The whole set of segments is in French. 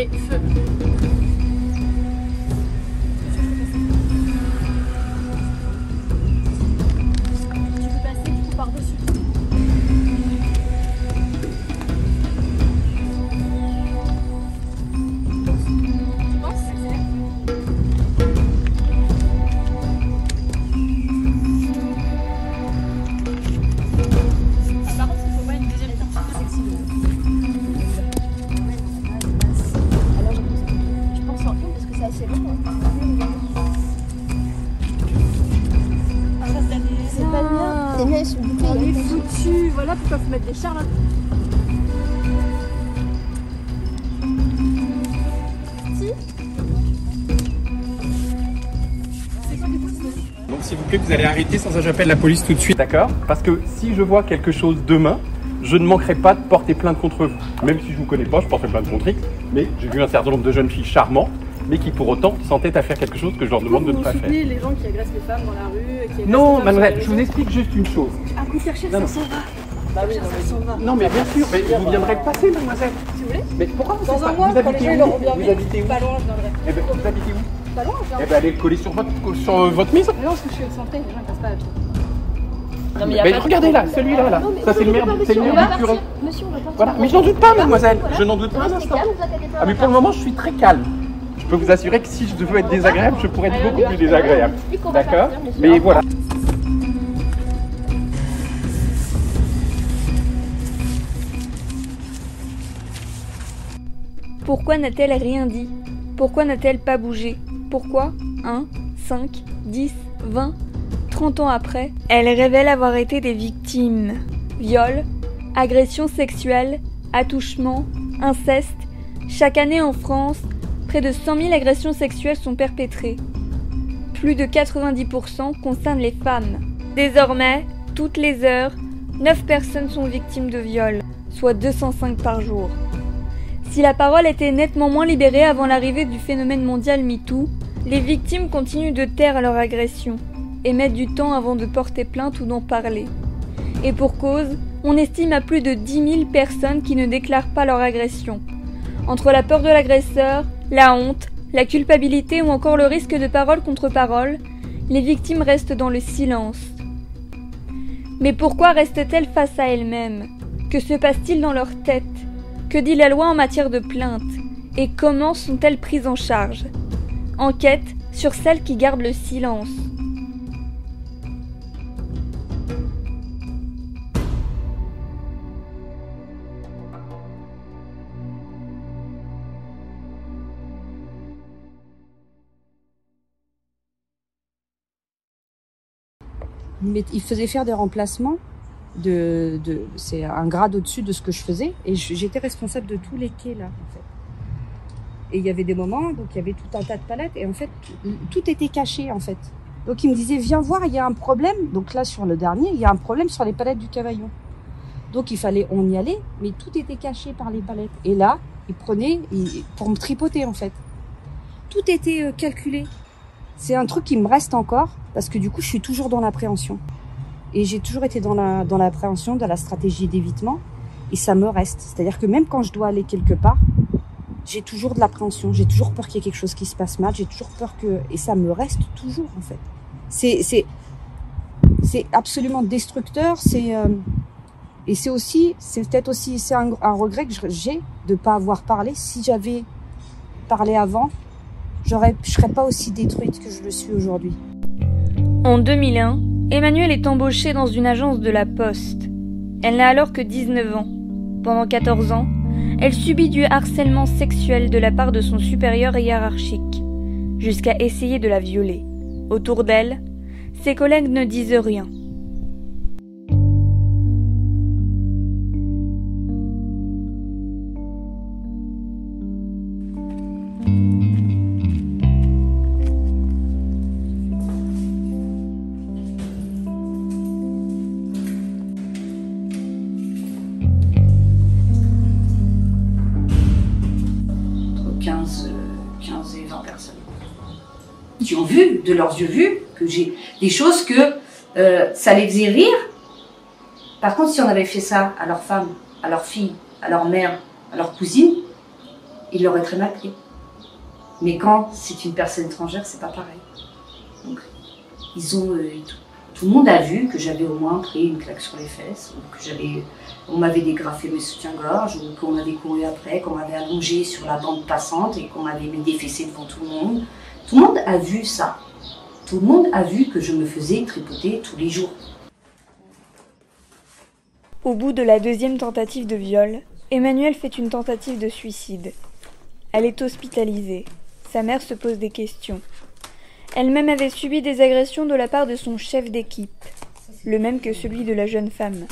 Allez, ça, j'appelle la police tout de suite. D'accord Parce que si je vois quelque chose demain, je ne manquerai pas de porter plainte contre vous. Même si je vous connais pas, je porterai plainte contre X. Mais j'ai vu un certain nombre de jeunes filles charmantes, mais qui pour autant s'entêtent à faire quelque chose que je leur demande de ne pas faire. les gens qui agressent les femmes dans la rue. Qui Non, sur je vous explique juste une chose. Un coup de chercher, Non, ça s'en va. Bah oui, non, mais Ça s'en va. Non, mais bien sûr, mais vous viendrez passer, mademoiselle. Si vous voulez. Mais pourquoi vous Dans un pas mois, Vous quand les habitez gens où Vous vu, habitez où pas loin, je viendrai. Eh ben, vous habitez où? Pas loin, Eh ben, allez le coller sur votre, sur votre. Mais non, parce que je suis excentrée, les gens ils passent pas à pied. Non, mais y a Mais pas de- regardez là, celui-là, là. Non, mais Ça, c'est le maire, c'est le on maire va du curé. partir. Monsieur, on va partir. Voilà, mais je n'en doute pas, mademoiselle. Voilà. Je n'en doute pas un Restez instant. calme, vous inquiétez pas, Ah, mais pour le moment, je suis très calme. Je peux vous assurer que si je devais être désagréable, je pourrais être beaucoup plus désagréable. D'accord monsieur. Mais voilà. Pourquoi n'a-t-elle rien dit? Pourquoi n'a-t-elle pas bougé? Pourquoi 1, 5, 10, 20, 30 ans après, elle révèle avoir été des victimes. Viol, agressions sexuelles, attouchements, inceste. Chaque année en France, près de 100 000 agressions sexuelles sont perpétrées. Plus de 90% concernent les femmes. Désormais, toutes les heures, 9 personnes sont victimes de viol, soit 205 par jour. Si la parole était nettement moins libérée avant l'arrivée du phénomène mondial MeToo, les victimes continuent de taire leur agression et mettent du temps avant de porter plainte ou d'en parler. Et pour cause, on estime à plus de 10 000 personnes qui ne déclarent pas leur agression. Entre la peur de l'agresseur, la honte, la culpabilité ou encore le risque de parole contre parole, les victimes restent dans le silence. Mais pourquoi restent-elles face à elles-mêmes? Que se passe-t-il dans leur tête? Que dit la loi en matière de plainte? Et comment sont-elles prises en charge? Enquête sur celles qui gardent le silence. Mais il faisait faire des remplacements. C'est un grade au-dessus de ce que je faisais. Et j'étais responsable de tous les quais, là, en fait. Et il y avait des moments, donc il y avait tout un tas de palettes. Et en fait, tout, était caché, en fait. Donc il me disait, viens voir, il y a un problème. Donc là, sur le dernier, il y a un problème sur les palettes du cavaillon. Donc il fallait, on y allait, mais tout était caché par les palettes. Et là, il prenait il- pour me tripoter, en fait. Tout était euh, calculé. C'est un truc qui me reste encore, parce que du coup, je suis toujours dans l'appréhension. Et j'ai toujours été dans la dans l'appréhension, dans la stratégie d'évitement, et ça me reste. C'est-à-dire que même quand je dois aller quelque part, j'ai toujours de l'appréhension, j'ai toujours peur qu'il y ait quelque chose qui se passe mal, j'ai toujours peur que et ça me reste toujours en fait. C'est absolument destructeur, c'est euh, et c'est aussi c'est peut-être aussi c'est un, regret que j'ai de pas avoir parlé. Si j'avais parlé avant, je serais pas aussi détruite que je le suis aujourd'hui. En 2001, Emmanuelle est embauchée dans une agence de la Poste. Elle n'a alors que 19 ans. Pendant 14 ans, elle subit du harcèlement sexuel de la part de son supérieur hiérarchique, jusqu'à essayer de la violer. Autour d'elle, ses collègues ne disent rien. De leurs yeux vus, que j'ai des choses que euh, ça les faisait rire. Par contre, si on avait fait ça à leur femme, à leur fille, à leur mère, à leur cousine, il l'aurait très mal pris. Mais quand c'est une personne étrangère, c'est pas pareil. Donc, ils ont, euh, tout, le monde a vu que j'avais au moins pris une claque sur les fesses, ou que j'avais, on m'avait dégrafé mes soutiens-gorge, ou qu'on m'avait couru après, qu'on m'avait allongé sur la bande passante et qu'on m'avait mis des fessées devant tout le monde. Tout le monde a vu ça. Tout le monde a vu que je me faisais tripoter tous les jours. Au bout de la deuxième tentative de viol, Emmanuel fait une tentative de suicide. Elle est hospitalisée. Sa mère se pose des questions. Elle-même avait subi des agressions de la part de son chef d'équipe, le même que celui de la jeune femme.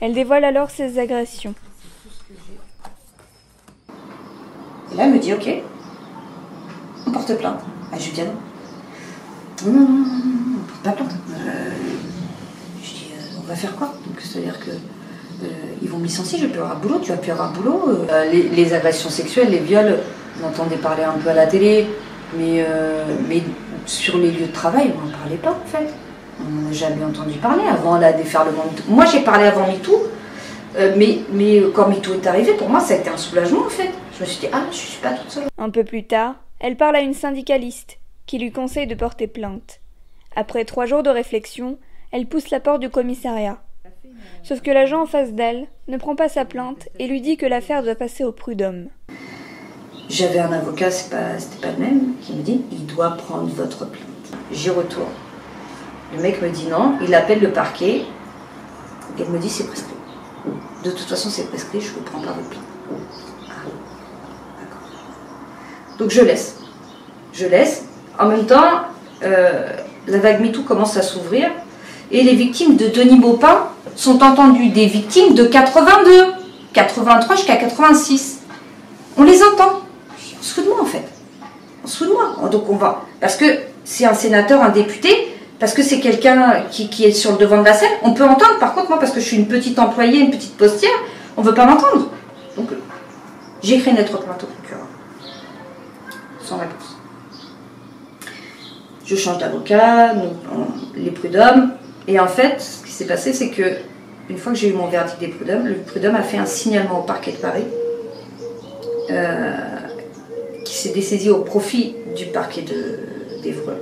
Elle dévoile alors ses agressions. Et là, elle me dit, ok, on porte plainte. Ah, je lui dis, non. Non, non, non, on porte pas plainte. Euh, je dis, euh, on va faire quoi? Donc, c'est-à-dire que euh, ils vont me licencier, je vais plus avoir un boulot, tu vas plus avoir un boulot. Euh, les, les agressions sexuelles, les viols, on entendait parler un peu à la télé, mais, mais sur les lieux de travail, on n'en parlait pas, en fait. On n'a jamais entendu parler avant la déferlement. Moi, j'ai parlé avant MeToo, mais, mais quand MeToo est arrivé, pour moi, ça a été un soulagement, en fait. Je me suis dit, ah, je suis pas toute seule. Un peu plus tard, elle parle à une syndicaliste qui lui conseille de porter plainte. Après trois jours de réflexion, elle pousse la porte du commissariat. Sauf que l'agent en face d'elle ne prend pas sa plainte et lui dit que l'affaire doit passer au prud'homme. J'avais un avocat, c'est pas, c'était pas le même, qui me dit il doit prendre votre plainte. J'y retourne. Le mec me dit non, il appelle le parquet et me dit c'est prescrit. De toute façon, c'est prescrit, je ne prends pas votre plainte. Ah. Donc je laisse. Je laisse. En même temps, euh, la vague MeToo commence à s'ouvrir et les victimes de Denis Baupin sont entendues des victimes de 82, 83 jusqu'à 86. On les entend. On se fout de moi en fait. On se fout de moi. Donc on va. Parce que c'est un sénateur, un député, parce que c'est quelqu'un qui, est sur le devant de la scène, on peut entendre. Par contre, moi, parce que je suis une petite employée, une petite postière, on ne veut pas m'entendre. Donc j'écris une lettre plainte au procureur. Sans réponse. Je change d'avocat, les prud'hommes. Et en fait, ce qui s'est passé, c'est que une fois que j'ai eu mon verdict des prud'hommes, le prud'homme a fait un signalement au parquet de Paris euh, qui s'est dessaisi au profit du parquet de- d'Evreux.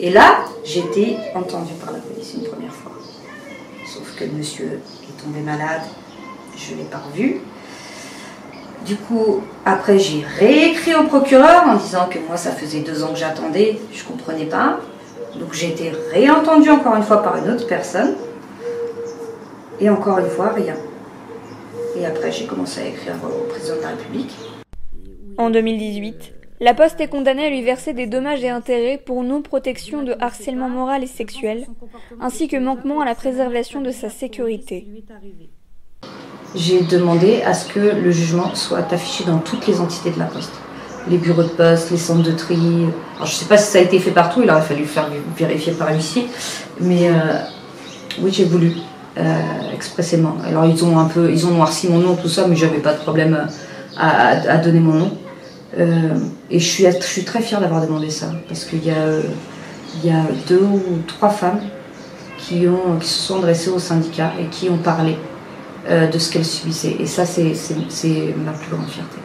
Et là, j'ai été entendue par la police une première fois. Sauf que monsieur est tombé malade, je ne l'ai pas revu. Du coup, après, j'ai réécrit au procureur en disant que moi, ça faisait deux ans que j'attendais, je ne comprenais pas. Donc j'ai été réentendue encore une fois par une autre personne. Et encore une fois, rien. Et après, j'ai commencé à écrire au président de la République. En 2018, la Poste est condamnée à lui verser des dommages et intérêts pour non-protection de harcèlement moral et sexuel, ainsi que manquement à la préservation de sa sécurité. J'ai demandé à ce que le jugement soit affiché dans toutes les entités de la Poste. Les bureaux de poste, les centres de tri. Alors, je ne sais pas si ça a été fait partout, il aurait fallu faire vérifier par l'huissier. Mais euh, oui, j'ai voulu, euh, expressément. Alors, ils ont un peu, ils ont noirci mon nom, tout ça, mais j'avais pas de problème à, à- donner mon nom. Euh, et je suis, très fière d'avoir demandé ça, parce qu'il y, a, euh, deux ou trois femmes qui, qui se sont adressées au syndicat et qui ont parlé euh, de ce qu'elles subissaient. Et ça, c'est ma plus grande fierté.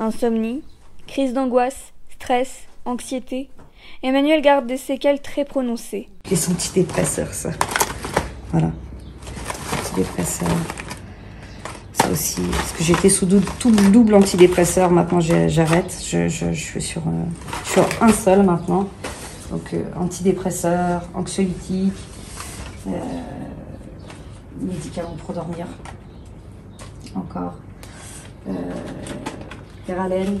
Insomnie, crise d'angoisse, stress, anxiété. Emmanuel garde des séquelles très prononcées. Les antidépresseurs, ça. Voilà. Antidépresseurs. Ça aussi. Parce que j'étais sous dou- tout double antidépresseur. Maintenant, j'arrête. Je, je- je suis sur, euh, je suis sur un seul maintenant. Donc, euh, antidépresseur, anxiolytique, euh, médicaments pour dormir. Encore. Euh, Péralène.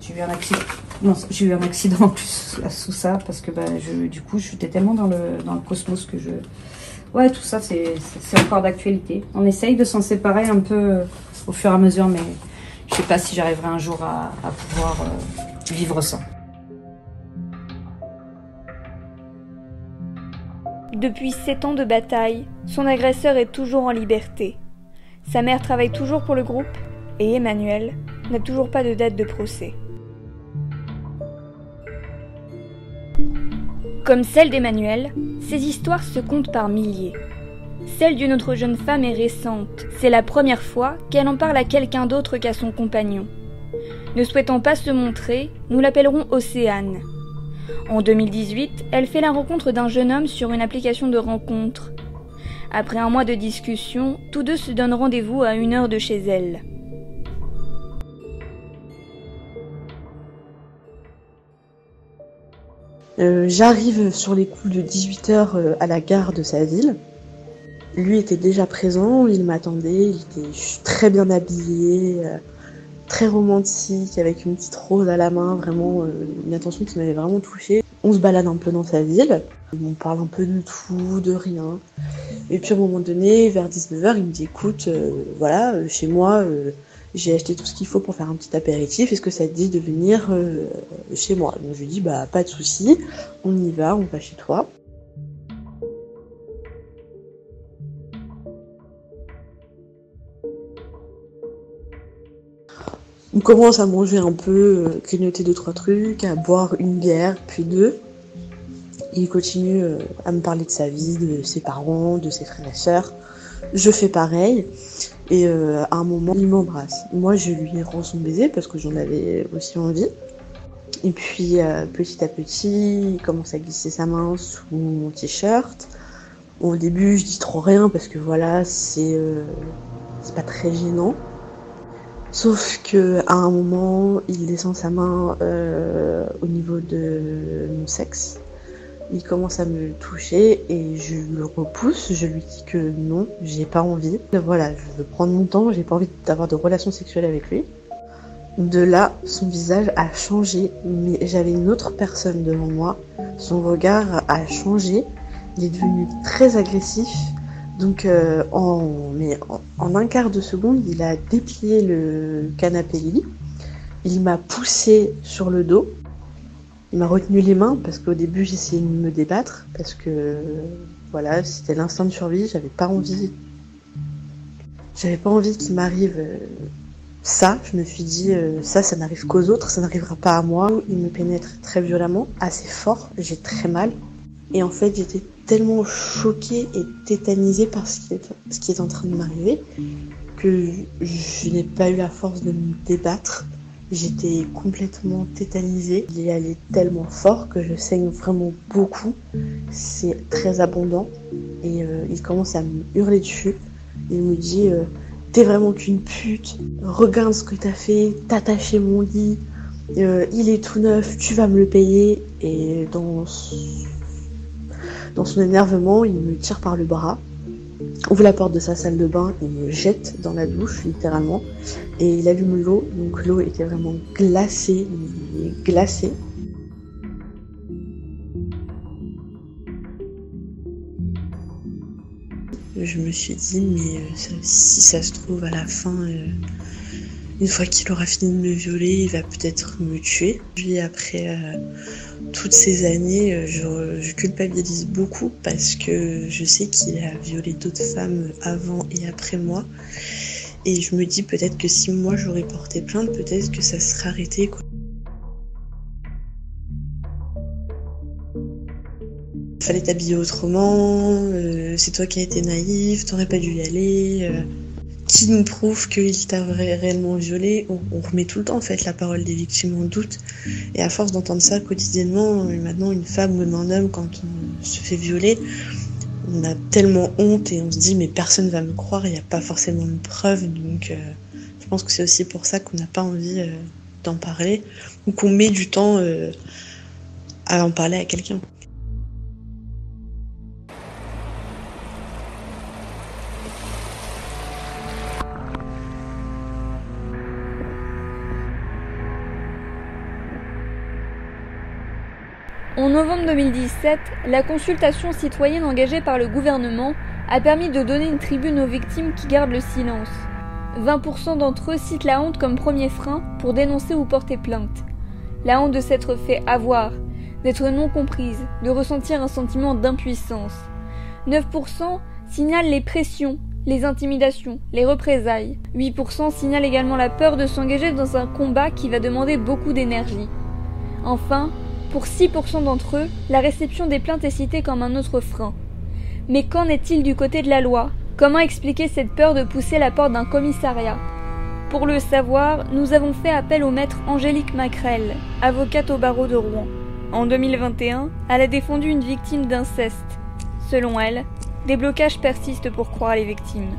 J'ai eu un accident. Non, j'ai eu un accident en plus sous ça parce que bah, je, du coup, j'étais tellement dans le, dans le cosmos que je. Ouais, tout ça, c'est encore d'actualité. On essaye de s'en séparer un peu euh, au fur et à mesure, mais je sais pas si j'arriverai un jour à, pouvoir euh, vivre sans. Depuis sept ans de bataille, son agresseur est toujours en liberté. Sa mère travaille toujours pour le groupe et Emmanuel n'a toujours pas de date de procès. Comme celle d'Emmanuel, ces histoires se comptent par milliers. Celle d'une autre jeune femme est récente. C'est la première fois qu'elle en parle à quelqu'un d'autre qu'à son compagnon. Ne souhaitant pas se montrer, nous l'appellerons Océane. En 2018, elle fait la rencontre d'un jeune homme sur une application de rencontre. Après un mois de discussion, tous deux se donnent rendez-vous à une heure de chez elle. Euh, J'arrive sur les coups de 18h à la gare de sa ville. Lui était déjà présent, il m'attendait, il était très bien habillé, euh, très romantique, avec une petite rose à la main, vraiment euh, une attention qui m'avait vraiment touchée. On se balade un peu dans sa ville, on parle un peu de tout, de rien. Et puis à un moment donné, vers 19h, il me dit écoute, euh, voilà, euh, chez moi, euh, j'ai acheté tout ce qu'il faut pour faire un petit apéritif, est-ce que ça te dit de venir euh, chez moi? Donc je lui dis bah pas de souci, on y va, on va chez toi. On commence à manger un peu, euh, grignoter deux trois trucs, à boire une bière, puis deux. Il continue euh, à me parler de sa vie, de ses parents, de ses frères et sœurs. Je fais pareil. Et euh, à un moment, il m'embrasse. Moi, je lui rends son baiser parce que j'en avais aussi envie. Et puis, euh, petit à petit, il commence à glisser sa main sous mon t-shirt. Au début, je dis trop rien parce que voilà, c'est c'est pas très gênant. Sauf que à un moment, il descend sa main euh, au niveau de mon sexe. Il commence à me toucher et je le repousse. Je lui dis que non, j'ai pas envie. Voilà, je veux prendre mon temps. J'ai pas envie d'avoir de relations sexuelles avec lui. De là, son visage a changé, mais j'avais une autre personne devant moi. Son regard a changé. Il est devenu très agressif. Donc, euh, en, un quart de seconde, il a déplié le canapé lit. Il m'a poussé sur le dos. Il m'a retenu les mains parce qu'au début, j'essayais de me débattre parce que voilà, c'était l'instinct de survie. J'avais pas envie. J'avais pas envie qu'il m'arrive euh, ça. Je me suis dit, euh, ça, ça n'arrive qu'aux autres, ça n'arrivera pas à moi. Il me pénètre très violemment, assez fort. J'ai très mal. Et en fait, j'étais tellement choquée et tétanisée par ce qui est, ce qui est en train de m'arriver que je n'ai pas eu la force de me débattre. J'étais complètement tétanisée. Il est allé tellement fort que je saigne vraiment beaucoup. C'est très abondant. Et euh, il commence à me hurler dessus. Il me dit euh, T'es vraiment qu'une pute. Regarde ce que t'as fait. T'as taché mon lit. Euh, il est tout neuf. Tu vas me le payer. Et dans dans son énervement, il me tire par le bras, ouvre la porte de sa salle de bain, il me jette dans la douche, littéralement, et il allume l'eau. Donc l'eau était vraiment glacée, il est glacé. Je me suis dit, mais euh, si ça se trouve à la fin, euh, une fois qu'il aura fini de me violer, il va peut-être me tuer. Puis après euh, toutes ces années, euh, je, culpabilise beaucoup parce que je sais qu'il a violé d'autres femmes avant et après moi. Et je me dis peut-être que si moi j'aurais porté plainte, peut-être que ça serait arrêté. Fallait t'habiller autrement, euh, c'est toi qui as été naïf, t'aurais pas dû y aller. euh. Qui nous prouve qu'il t'a ré- réellement violé on, remet tout le temps en fait la parole des victimes en doute. Et à force d'entendre ça quotidiennement, euh, maintenant une femme ou un homme quand on se fait violer, on a tellement honte et on se dit mais personne va me croire, il n'y a pas forcément de preuve. Donc euh, je pense que c'est aussi pour ça qu'on n'a pas envie euh, d'en parler ou qu'on met du temps à en parler à quelqu'un. En novembre 2017, la consultation citoyenne engagée par le gouvernement a permis de donner une tribune aux victimes qui gardent le silence. 20% d'entre eux citent la honte comme premier frein pour dénoncer ou porter plainte. La honte de s'être fait avoir, d'être non comprise, de ressentir un sentiment d'impuissance. 9% signalent les pressions, les intimidations, les représailles. 8% signalent également la peur de s'engager dans un combat qui va demander beaucoup d'énergie. Enfin, pour 6% d'entre eux, la réception des plaintes est citée comme un autre frein. Mais qu'en est-il du côté de la loi? Comment expliquer cette peur de pousser la porte d'un commissariat? Pour le savoir, nous avons fait appel au maître Angélique Macrel, avocate au barreau de Rouen. En 2021, elle a défendu une victime d'inceste. Selon elle, des blocages persistent pour croire les victimes.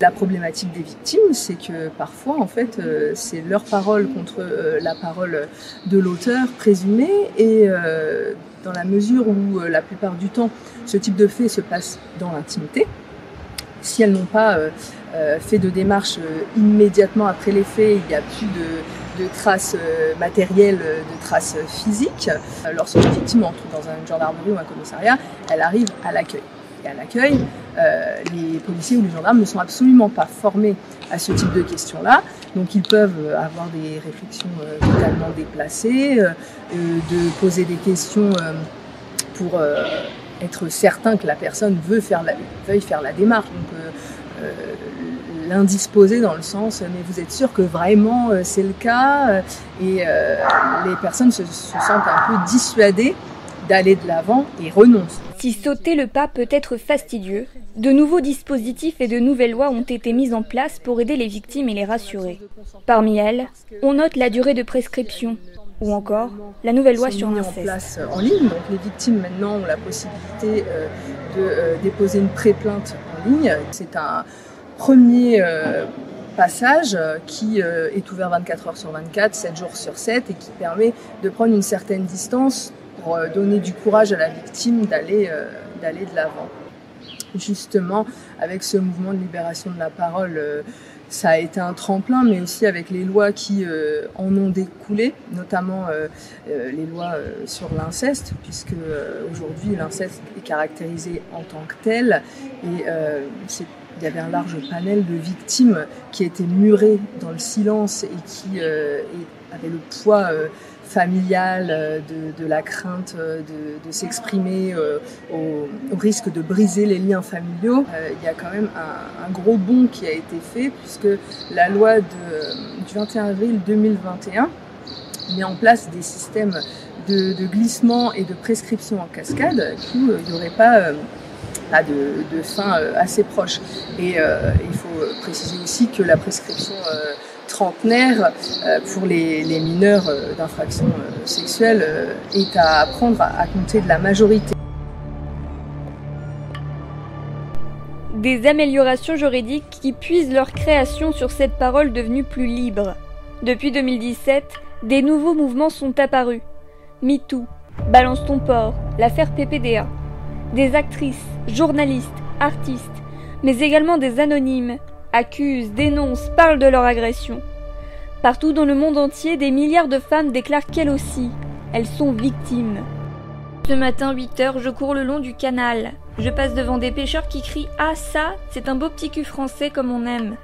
La problématique des victimes, c'est que parfois, en fait, euh, c'est leur parole contre euh, la parole de l'auteur présumé, et euh, dans la mesure où la plupart du temps, ce type de fait se passe dans l'intimité, si elles n'ont pas fait de démarche immédiatement après les faits, il n'y a plus de, traces matérielles, de traces physiques. Lorsqu'une victime entre dans une gendarmerie ou un commissariat, elle arrive à l'accueil. À l'accueil, euh, les policiers ou les gendarmes ne sont absolument pas formés à ce type de questions-là. Donc ils peuvent avoir des réflexions euh, totalement déplacées, euh, de poser des questions pour être certain que la personne veut faire la, veuille faire la démarche. Donc l'indisposer dans le sens mais vous êtes sûr que vraiment c'est le cas et les personnes se sentent un peu dissuadées d'aller de l'avant et renoncent. Si sauter le pas peut être fastidieux, de nouveaux dispositifs et de nouvelles lois ont été mis en place pour aider les victimes et les rassurer. Parmi elles, on note la durée de prescription ou encore la nouvelle loi sur l'inceste. en place en ligne, donc les victimes maintenant ont la possibilité euh, de euh, déposer une pré-plainte en ligne. C'est un premier euh, passage qui est ouvert 24 heures sur 24, 7 jours sur 7 et qui permet de prendre une certaine distance pour donner du courage à la victime d'aller d'aller de l'avant. Justement avec ce mouvement de libération de la parole, euh, ça a été un tremplin, mais aussi avec les lois qui euh, en ont découlé, notamment euh, les lois sur l'inceste, puisque aujourd'hui l'inceste est caractérisé en tant que tel, et il y avait un large panel de victimes qui étaient murées dans le silence et qui avaient le poids familiale, euh, de, la crainte euh, de, s'exprimer euh, au, risque de briser les liens familiaux, il y a quand même un, gros bond qui a été fait puisque la loi du 21 avril 2021 met en place des systèmes de, glissement et de prescription en cascade qui il n'y aurait pas de, fin assez proche. Et il faut préciser aussi que la prescription trentenaire euh, pour les, mineurs euh, d'infractions euh, sexuelles est à apprendre à compter de la majorité. Des améliorations juridiques qui puisent leur création sur cette parole devenue plus libre. Depuis 2017, des nouveaux mouvements sont apparus. MeToo, Balance ton port, l'affaire PPDA. Des actrices, journalistes, artistes, mais également des anonymes, accusent, dénoncent, parlent de leur agression. Partout dans le monde entier, des milliards de femmes déclarent qu'elles aussi, elles sont victimes. Ce matin, 8 heures, je cours le long du canal. Je passe devant des pêcheurs qui crient Ah, ça, c'est un beau petit cul français comme on aime.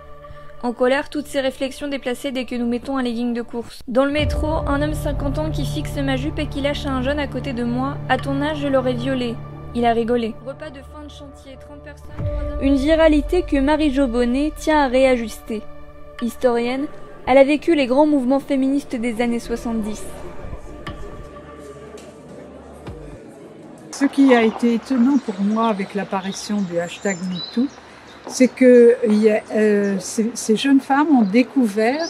En colère, toutes ces réflexions déplacées dès que nous mettons un legging de course. Dans le métro, un homme 50 ans qui fixe ma jupe et qui lâche à un jeune à côté de moi. À ton âge, je l'aurais violé. Il a rigolé. Repas de fin de chantier, 30 personnes. Une viralité que Marie Jobonnet tient à réajuster. Historienne, elle a vécu les grands mouvements féministes des années 70. Ce qui a été étonnant pour moi avec l'apparition du hashtag MeToo, c'est que euh, ces, jeunes femmes ont découvert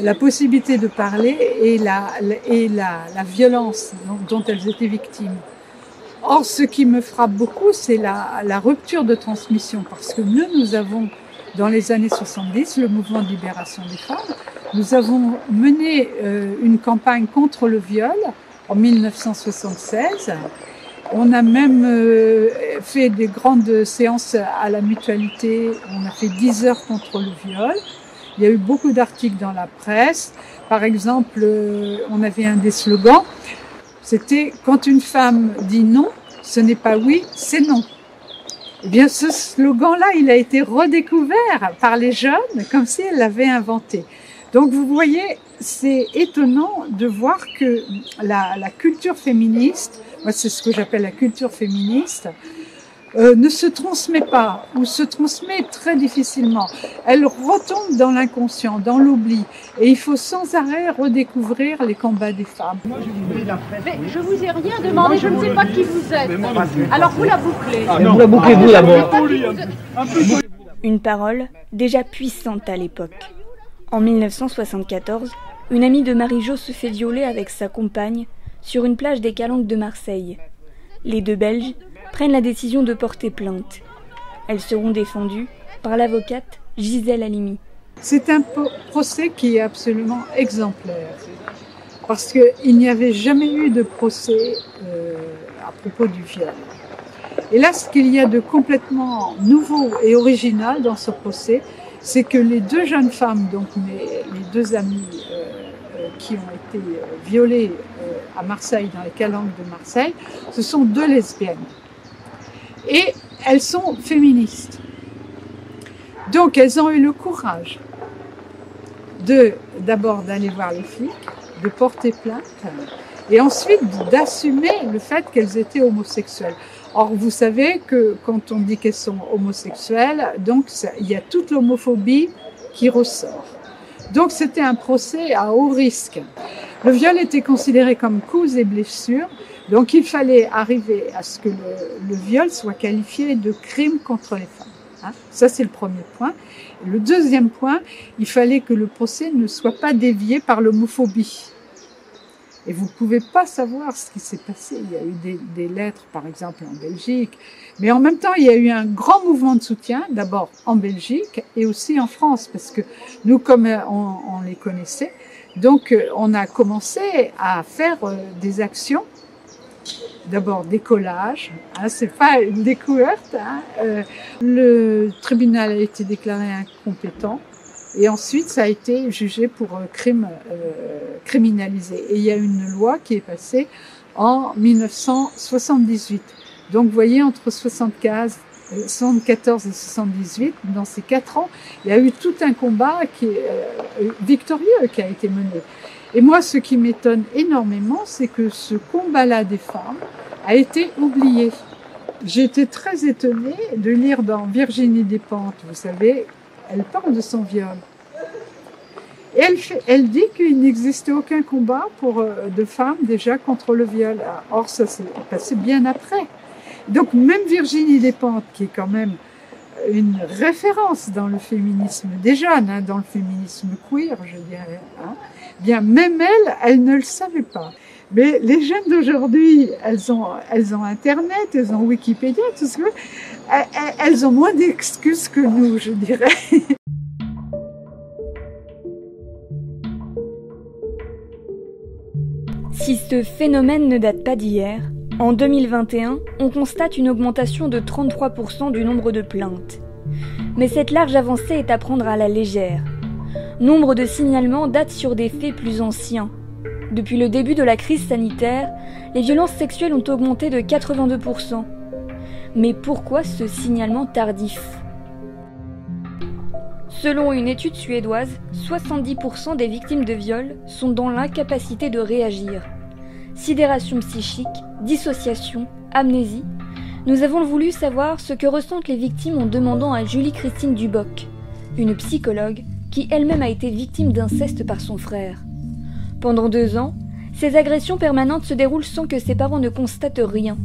la possibilité de parler et la, et la, violence dont elles étaient victimes. Or, ce qui me frappe beaucoup, c'est la, la, rupture de transmission, parce que nous, nous avons, dans les années 70, le mouvement de libération des femmes, nous avons mené euh, une campagne contre le viol en 1976. On a même euh, fait des grandes séances à la mutualité, on a fait 10 heures contre le viol. Il y a eu beaucoup d'articles dans la presse. Par exemple, euh, on avait un des slogans, c'était quand une femme dit non, ce n'est pas oui, c'est non. Eh bien, ce slogan-là, il a été redécouvert par les jeunes comme si elles l'avaient inventé. Donc, vous voyez, c'est étonnant de voir que la, la culture féministe, moi, c'est ce que j'appelle la culture féministe, euh, ne se transmet pas ou se transmet très difficilement. Elle retombe dans l'inconscient, dans l'oubli. Et il faut sans arrêt redécouvrir les combats des femmes. Mais je vous ai rien demandé, je ne sais pas qui vous êtes. Alors vous la bouclez. Vous la bouclez vous d'abord. Une parole déjà puissante à l'époque. En 1974, une amie de Marie-Jo se fait violer avec sa compagne sur une plage des Calanques de Marseille. Les deux Belges prennent la décision de porter plainte. Elles seront défendues par l'avocate Gisèle Halimi. C'est un procès qui est absolument exemplaire. Parce qu'il n'y avait jamais eu de procès euh, à propos du viol. Et là, ce qu'il y a de complètement nouveau et original dans ce procès, c'est que les deux jeunes femmes, donc mes- deux amies euh, euh, qui ont été violées à Marseille, dans les calanques de Marseille, ce sont deux lesbiennes. Et elles sont féministes. Donc elles ont eu le courage de d'abord d'aller voir les flics, de porter plainte et ensuite d'assumer le fait qu'elles étaient homosexuelles. Or, vous savez que quand on dit qu'elles sont homosexuelles, donc il y a toute l'homophobie qui ressort. Donc c'était un procès à haut risque. Le viol était considéré comme cause et blessure, donc il fallait arriver à ce que le, le viol soit qualifié de crime contre les femmes. hein. Ça c'est le premier point. Le deuxième point, il fallait que le procès ne soit pas dévié par l'homophobie. Et vous ne pouvez pas savoir ce qui s'est passé. Il y a eu des, des lettres, par exemple, en Belgique. Mais en même temps, il y a eu un grand mouvement de soutien, d'abord en Belgique et aussi en France, parce que nous, comme euh, on, on les connaissait, donc euh, on a commencé à faire euh, des actions. D'abord des collages, hein, c'est pas une découverte. Hein, euh, le tribunal a été déclaré incompétent. Et ensuite, ça a été jugé pour euh, crime euh, criminalisé. Et il y a une loi qui est passée en 1978. Donc, vous voyez, entre 75, euh, 74 et 78, dans ces quatre ans, il y a eu tout un combat qui est euh, victorieux qui a été mené. Et moi, ce qui m'étonne énormément, c'est que ce combat-là des femmes a été oublié. J'ai été très étonnée de lire dans Virginie Despentes, vous savez, elle parle de son viol. Et elle, fait- elle dit qu'il n'existait aucun combat pour, euh, de femmes déjà contre le viol. Or, ça s'est passé bien après. Donc, même Virginie Despentes, qui est quand même une référence dans le féminisme des jeunes, hein, dans le féminisme queer, je dirais, hein, bien, même elle, elle ne le savait pas. Mais les jeunes d'aujourd'hui, elles ont, Internet, elles ont Wikipédia, tout ce que elles ont moins d'excuses que nous, je dirais. Si ce phénomène ne date pas d'hier, en 2021, on constate une augmentation de 33% du nombre de plaintes. Mais cette large avancée est à prendre à la légère. Nombre de signalements datent sur des faits plus anciens. Depuis le début de la crise sanitaire, les violences sexuelles ont augmenté de 82%. Mais pourquoi ce signalement tardif? Selon une étude suédoise, 70% des victimes de viol sont dans l'incapacité de réagir. Sidération psychique, dissociation, amnésie. Nous avons voulu savoir ce que ressentent les victimes en demandant à Julie-Christine Duboc, une psychologue qui elle-même a été victime d'inceste par son frère. Pendant deux ans, ces agressions permanentes se déroulent sans que ses parents ne constatent rien.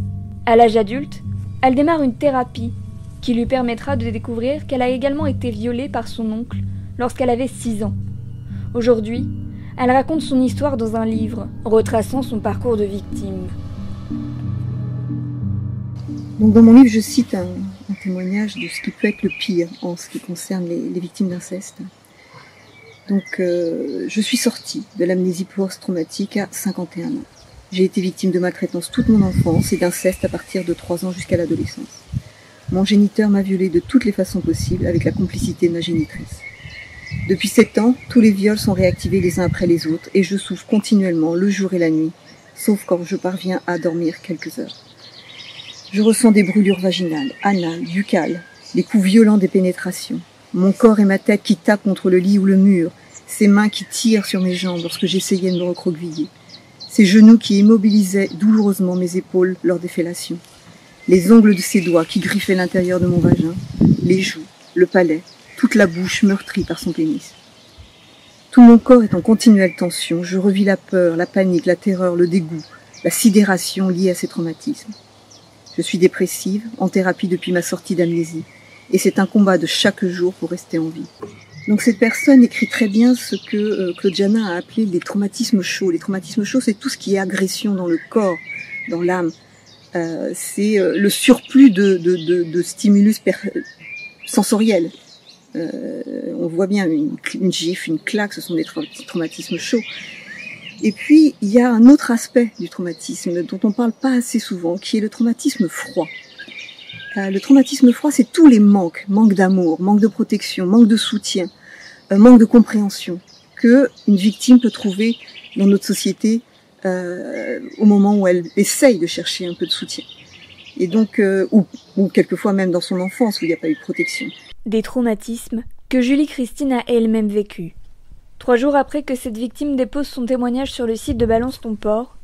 À l'âge adulte, elle démarre une thérapie qui lui permettra de découvrir qu'elle a également été violée par son oncle lorsqu'elle avait 6 ans. Aujourd'hui, elle raconte son histoire dans un livre, retraçant son parcours de victime. Donc dans mon livre, je cite un, témoignage de ce qui peut être le pire en ce qui concerne les victimes d'inceste. Donc euh, je suis sortie de l'amnésie post-traumatique à 51 ans. J'ai été victime de maltraitance toute mon enfance et d'inceste à partir de 3 ans jusqu'à l'adolescence. Mon géniteur m'a violée de toutes les façons possibles avec la complicité de ma génitrice. Depuis 7 ans, tous les viols sont réactivés les uns après les autres et je souffre continuellement le jour et la nuit, sauf quand je parviens à dormir quelques heures. Je ressens des brûlures vaginales, anales, buccales, des coups violents des pénétrations. Mon corps et ma tête qui tapent contre le lit ou le mur, ses mains qui tirent sur mes jambes lorsque j'essayais de me recroqueviller, ses genoux qui immobilisaient douloureusement mes épaules lors des fellations. les ongles de ses doigts qui griffaient l'intérieur de mon vagin, les joues, le palais, toute la bouche meurtrie par son pénis. Tout mon corps est en continuelle tension, je revis la peur, la panique, la terreur, le dégoût, la sidération liée à ces traumatismes. Je suis dépressive, en thérapie depuis ma sortie d'amnésie, et c'est un combat de chaque jour pour rester en vie. Donc cette personne écrit très bien ce que euh, Claude a appelé les traumatismes chauds. Les traumatismes chauds, c'est tout ce qui est agression dans le corps, dans l'âme. Euh, c'est euh, le surplus de, de, de, de stimulus sensoriels. Euh, on voit bien une, une, gifle, une claque, ce sont des traumatismes chauds. Et puis, il y a un autre aspect du traumatisme dont on parle pas assez souvent, qui est le traumatisme froid. Euh, le traumatisme froid, c'est tous les manques, manque d'amour, manque de protection, manque de soutien, euh, manque de compréhension que une victime peut trouver dans notre société euh, au moment où elle essaye de chercher un peu de soutien. Et donc, ou, ou quelquefois même dans son enfance où il n'y a pas eu de protection. Des traumatismes que Julie Christine a elle-même vécu. Trois jours après que cette victime dépose son témoignage sur le site de Balance ton port,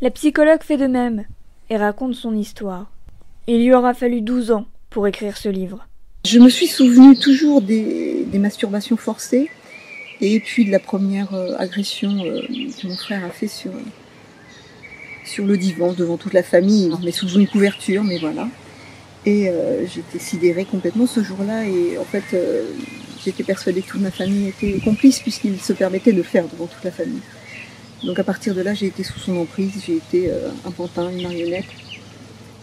la psychologue fait de même et raconte son histoire. Il lui aura fallu douze ans pour écrire ce livre. Je me suis souvenu toujours des, masturbations forcées et puis de la première euh, agression euh, que mon frère a fait sur, le divan devant toute la famille, mais sous une couverture, mais voilà. Et euh, j'étais sidérée complètement ce jour-là et en fait j'étais persuadée que toute ma famille était complice puisqu'il se permettait de faire devant toute la famille. Donc à partir de là j'ai été sous son emprise, j'ai été un pantin, une marionnette.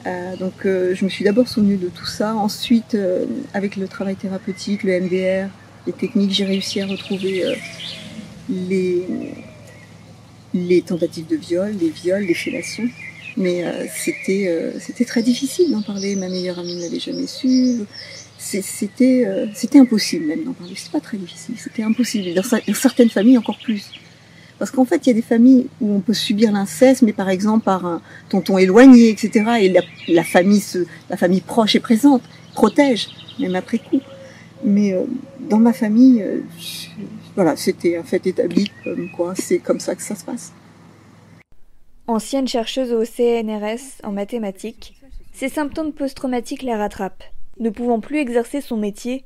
Euh, donc euh, je me suis d'abord souvenue de tout ça. Ensuite, euh, avec le travail thérapeutique, le MDR, les techniques, j'ai réussi à retrouver les, tentatives de viol, les viols, les fellations. Mais c'était très difficile d'en parler. Ma meilleure amie ne l'avait jamais su. C'était impossible même d'en parler. C'était pas très difficile. C'était impossible. Dans certaines familles encore plus. Parce qu'en fait, il y a des familles où on peut subir l'inceste, mais par exemple par un tonton éloigné, etc. Et la, famille, la famille proche est présente, protège, même après coup. Mais euh, dans ma famille, euh, voilà, c'était un fait établi, quoi c'est comme ça que ça se passe. Ancienne chercheuse au CNRS en mathématiques, ses symptômes post-traumatiques la rattrapent. Ne pouvant plus exercer son métier,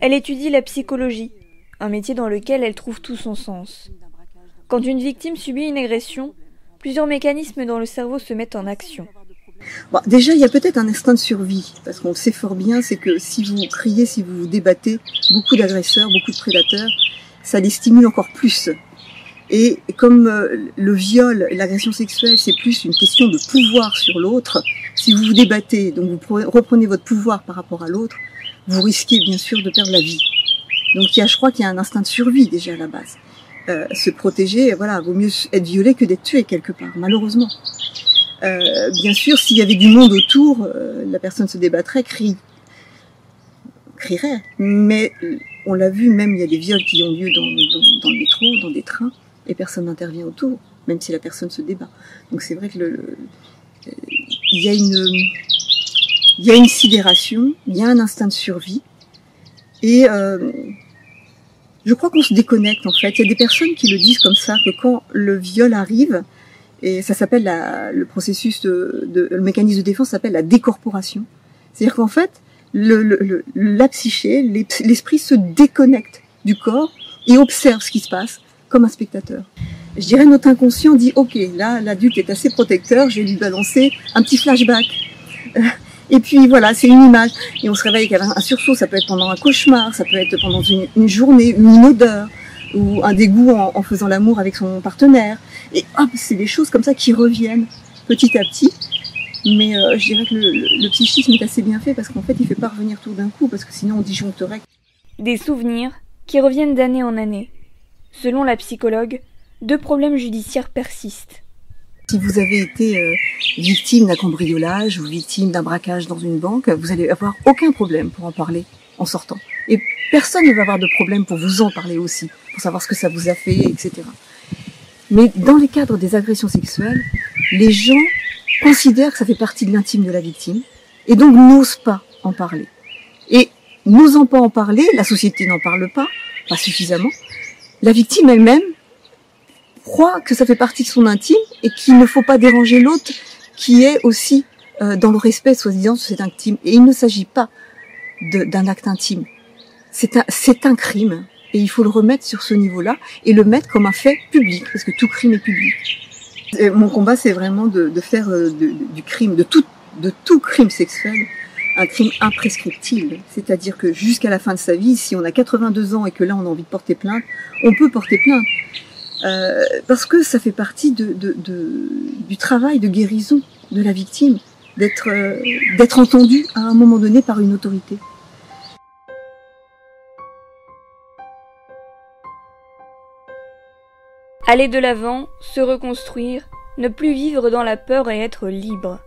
elle étudie la psychologie, un métier dans lequel elle trouve tout son sens. Quand une victime subit une agression, plusieurs mécanismes dans le cerveau se mettent en action. Déjà, il y a peut-être un instinct de survie, parce qu'on sait fort bien, c'est que si vous criez, si vous vous débattez, beaucoup d'agresseurs, beaucoup de prédateurs, ça les stimule encore plus. Et comme euh, le viol, l'agression sexuelle, c'est plus une question de pouvoir sur l'autre, si vous vous débattez, donc vous reprenez votre pouvoir par rapport à l'autre, vous risquez bien sûr de perdre la vie. Donc il y a, je crois qu'il y a un instinct de survie déjà à la base. Euh, se protéger, voilà, vaut mieux être violé que d'être tué quelque part, malheureusement. Euh, bien sûr, s'il y avait du monde autour, euh, la personne se débattrait, crie, crierait. Mais on l'a vu, même il y a des viols qui ont lieu dans, dans, le métro, dans des trains, et personne n'intervient autour, même si la personne se débat. Donc c'est vrai que il y a une, il y a une sidération, il y a un instinct de survie, et je crois qu'on se déconnecte en fait. Il y a des personnes qui le disent comme ça, que quand le viol arrive, et ça s'appelle le processus de, de, le mécanisme de défense s'appelle la décorporation. C'est-à-dire qu'en fait, le, le, la psyché, l'esprit se déconnecte du corps et observe ce qui se passe comme un spectateur. Je dirais notre inconscient dit ok, là l'adulte est assez protecteur, je vais lui balancer un petit flashback. Et puis voilà, c'est une image. Et on se réveille avec un sursaut, ça peut être pendant un cauchemar, ça peut être pendant une, journée, une odeur, ou un dégoût en, faisant l'amour avec son partenaire. Et hop, c'est des choses comme ça qui reviennent petit à petit. Mais euh, je dirais que le, le, psychisme est assez bien fait parce qu'en fait, il fait pas revenir tout d'un coup, parce que sinon on disjoncterait. Des souvenirs qui reviennent d'année en année. Selon la psychologue, deux problèmes judiciaires persistent. Si vous avez été euh, victime d'un cambriolage ou victime d'un braquage dans une banque, vous allez avoir aucun problème pour en parler en sortant. Et personne ne va avoir de problème pour vous en parler aussi, pour savoir ce que ça vous a fait, etc. Mais dans les cadres des agressions sexuelles, les gens considèrent que ça fait partie de l'intime de la victime et donc n'osent pas en parler. Et n'osant pas en parler, la société n'en parle pas, pas suffisamment. La victime elle-même croit que ça fait partie de son intime et qu'il ne faut pas déranger l'autre qui est aussi euh, dans le respect soi-disant de cet intime. Et il ne s'agit pas d'un acte intime. C'est un, un crime. Et il faut le remettre sur ce niveau-là et le mettre comme un fait public, parce que tout crime est public. Mon combat, c'est vraiment de, de faire euh, du crime, de tout, de tout crime sexuel, un crime imprescriptible. C'est-à-dire que jusqu'à la fin de sa vie, si on a 82 ans et que là on a envie de porter plainte, on peut porter plainte. Euh, parce que ça fait partie de, du travail de guérison de la victime, d'être euh, d'être entendu à un moment donné par une autorité. Aller de l'avant, se reconstruire, ne plus vivre dans la peur et être libre.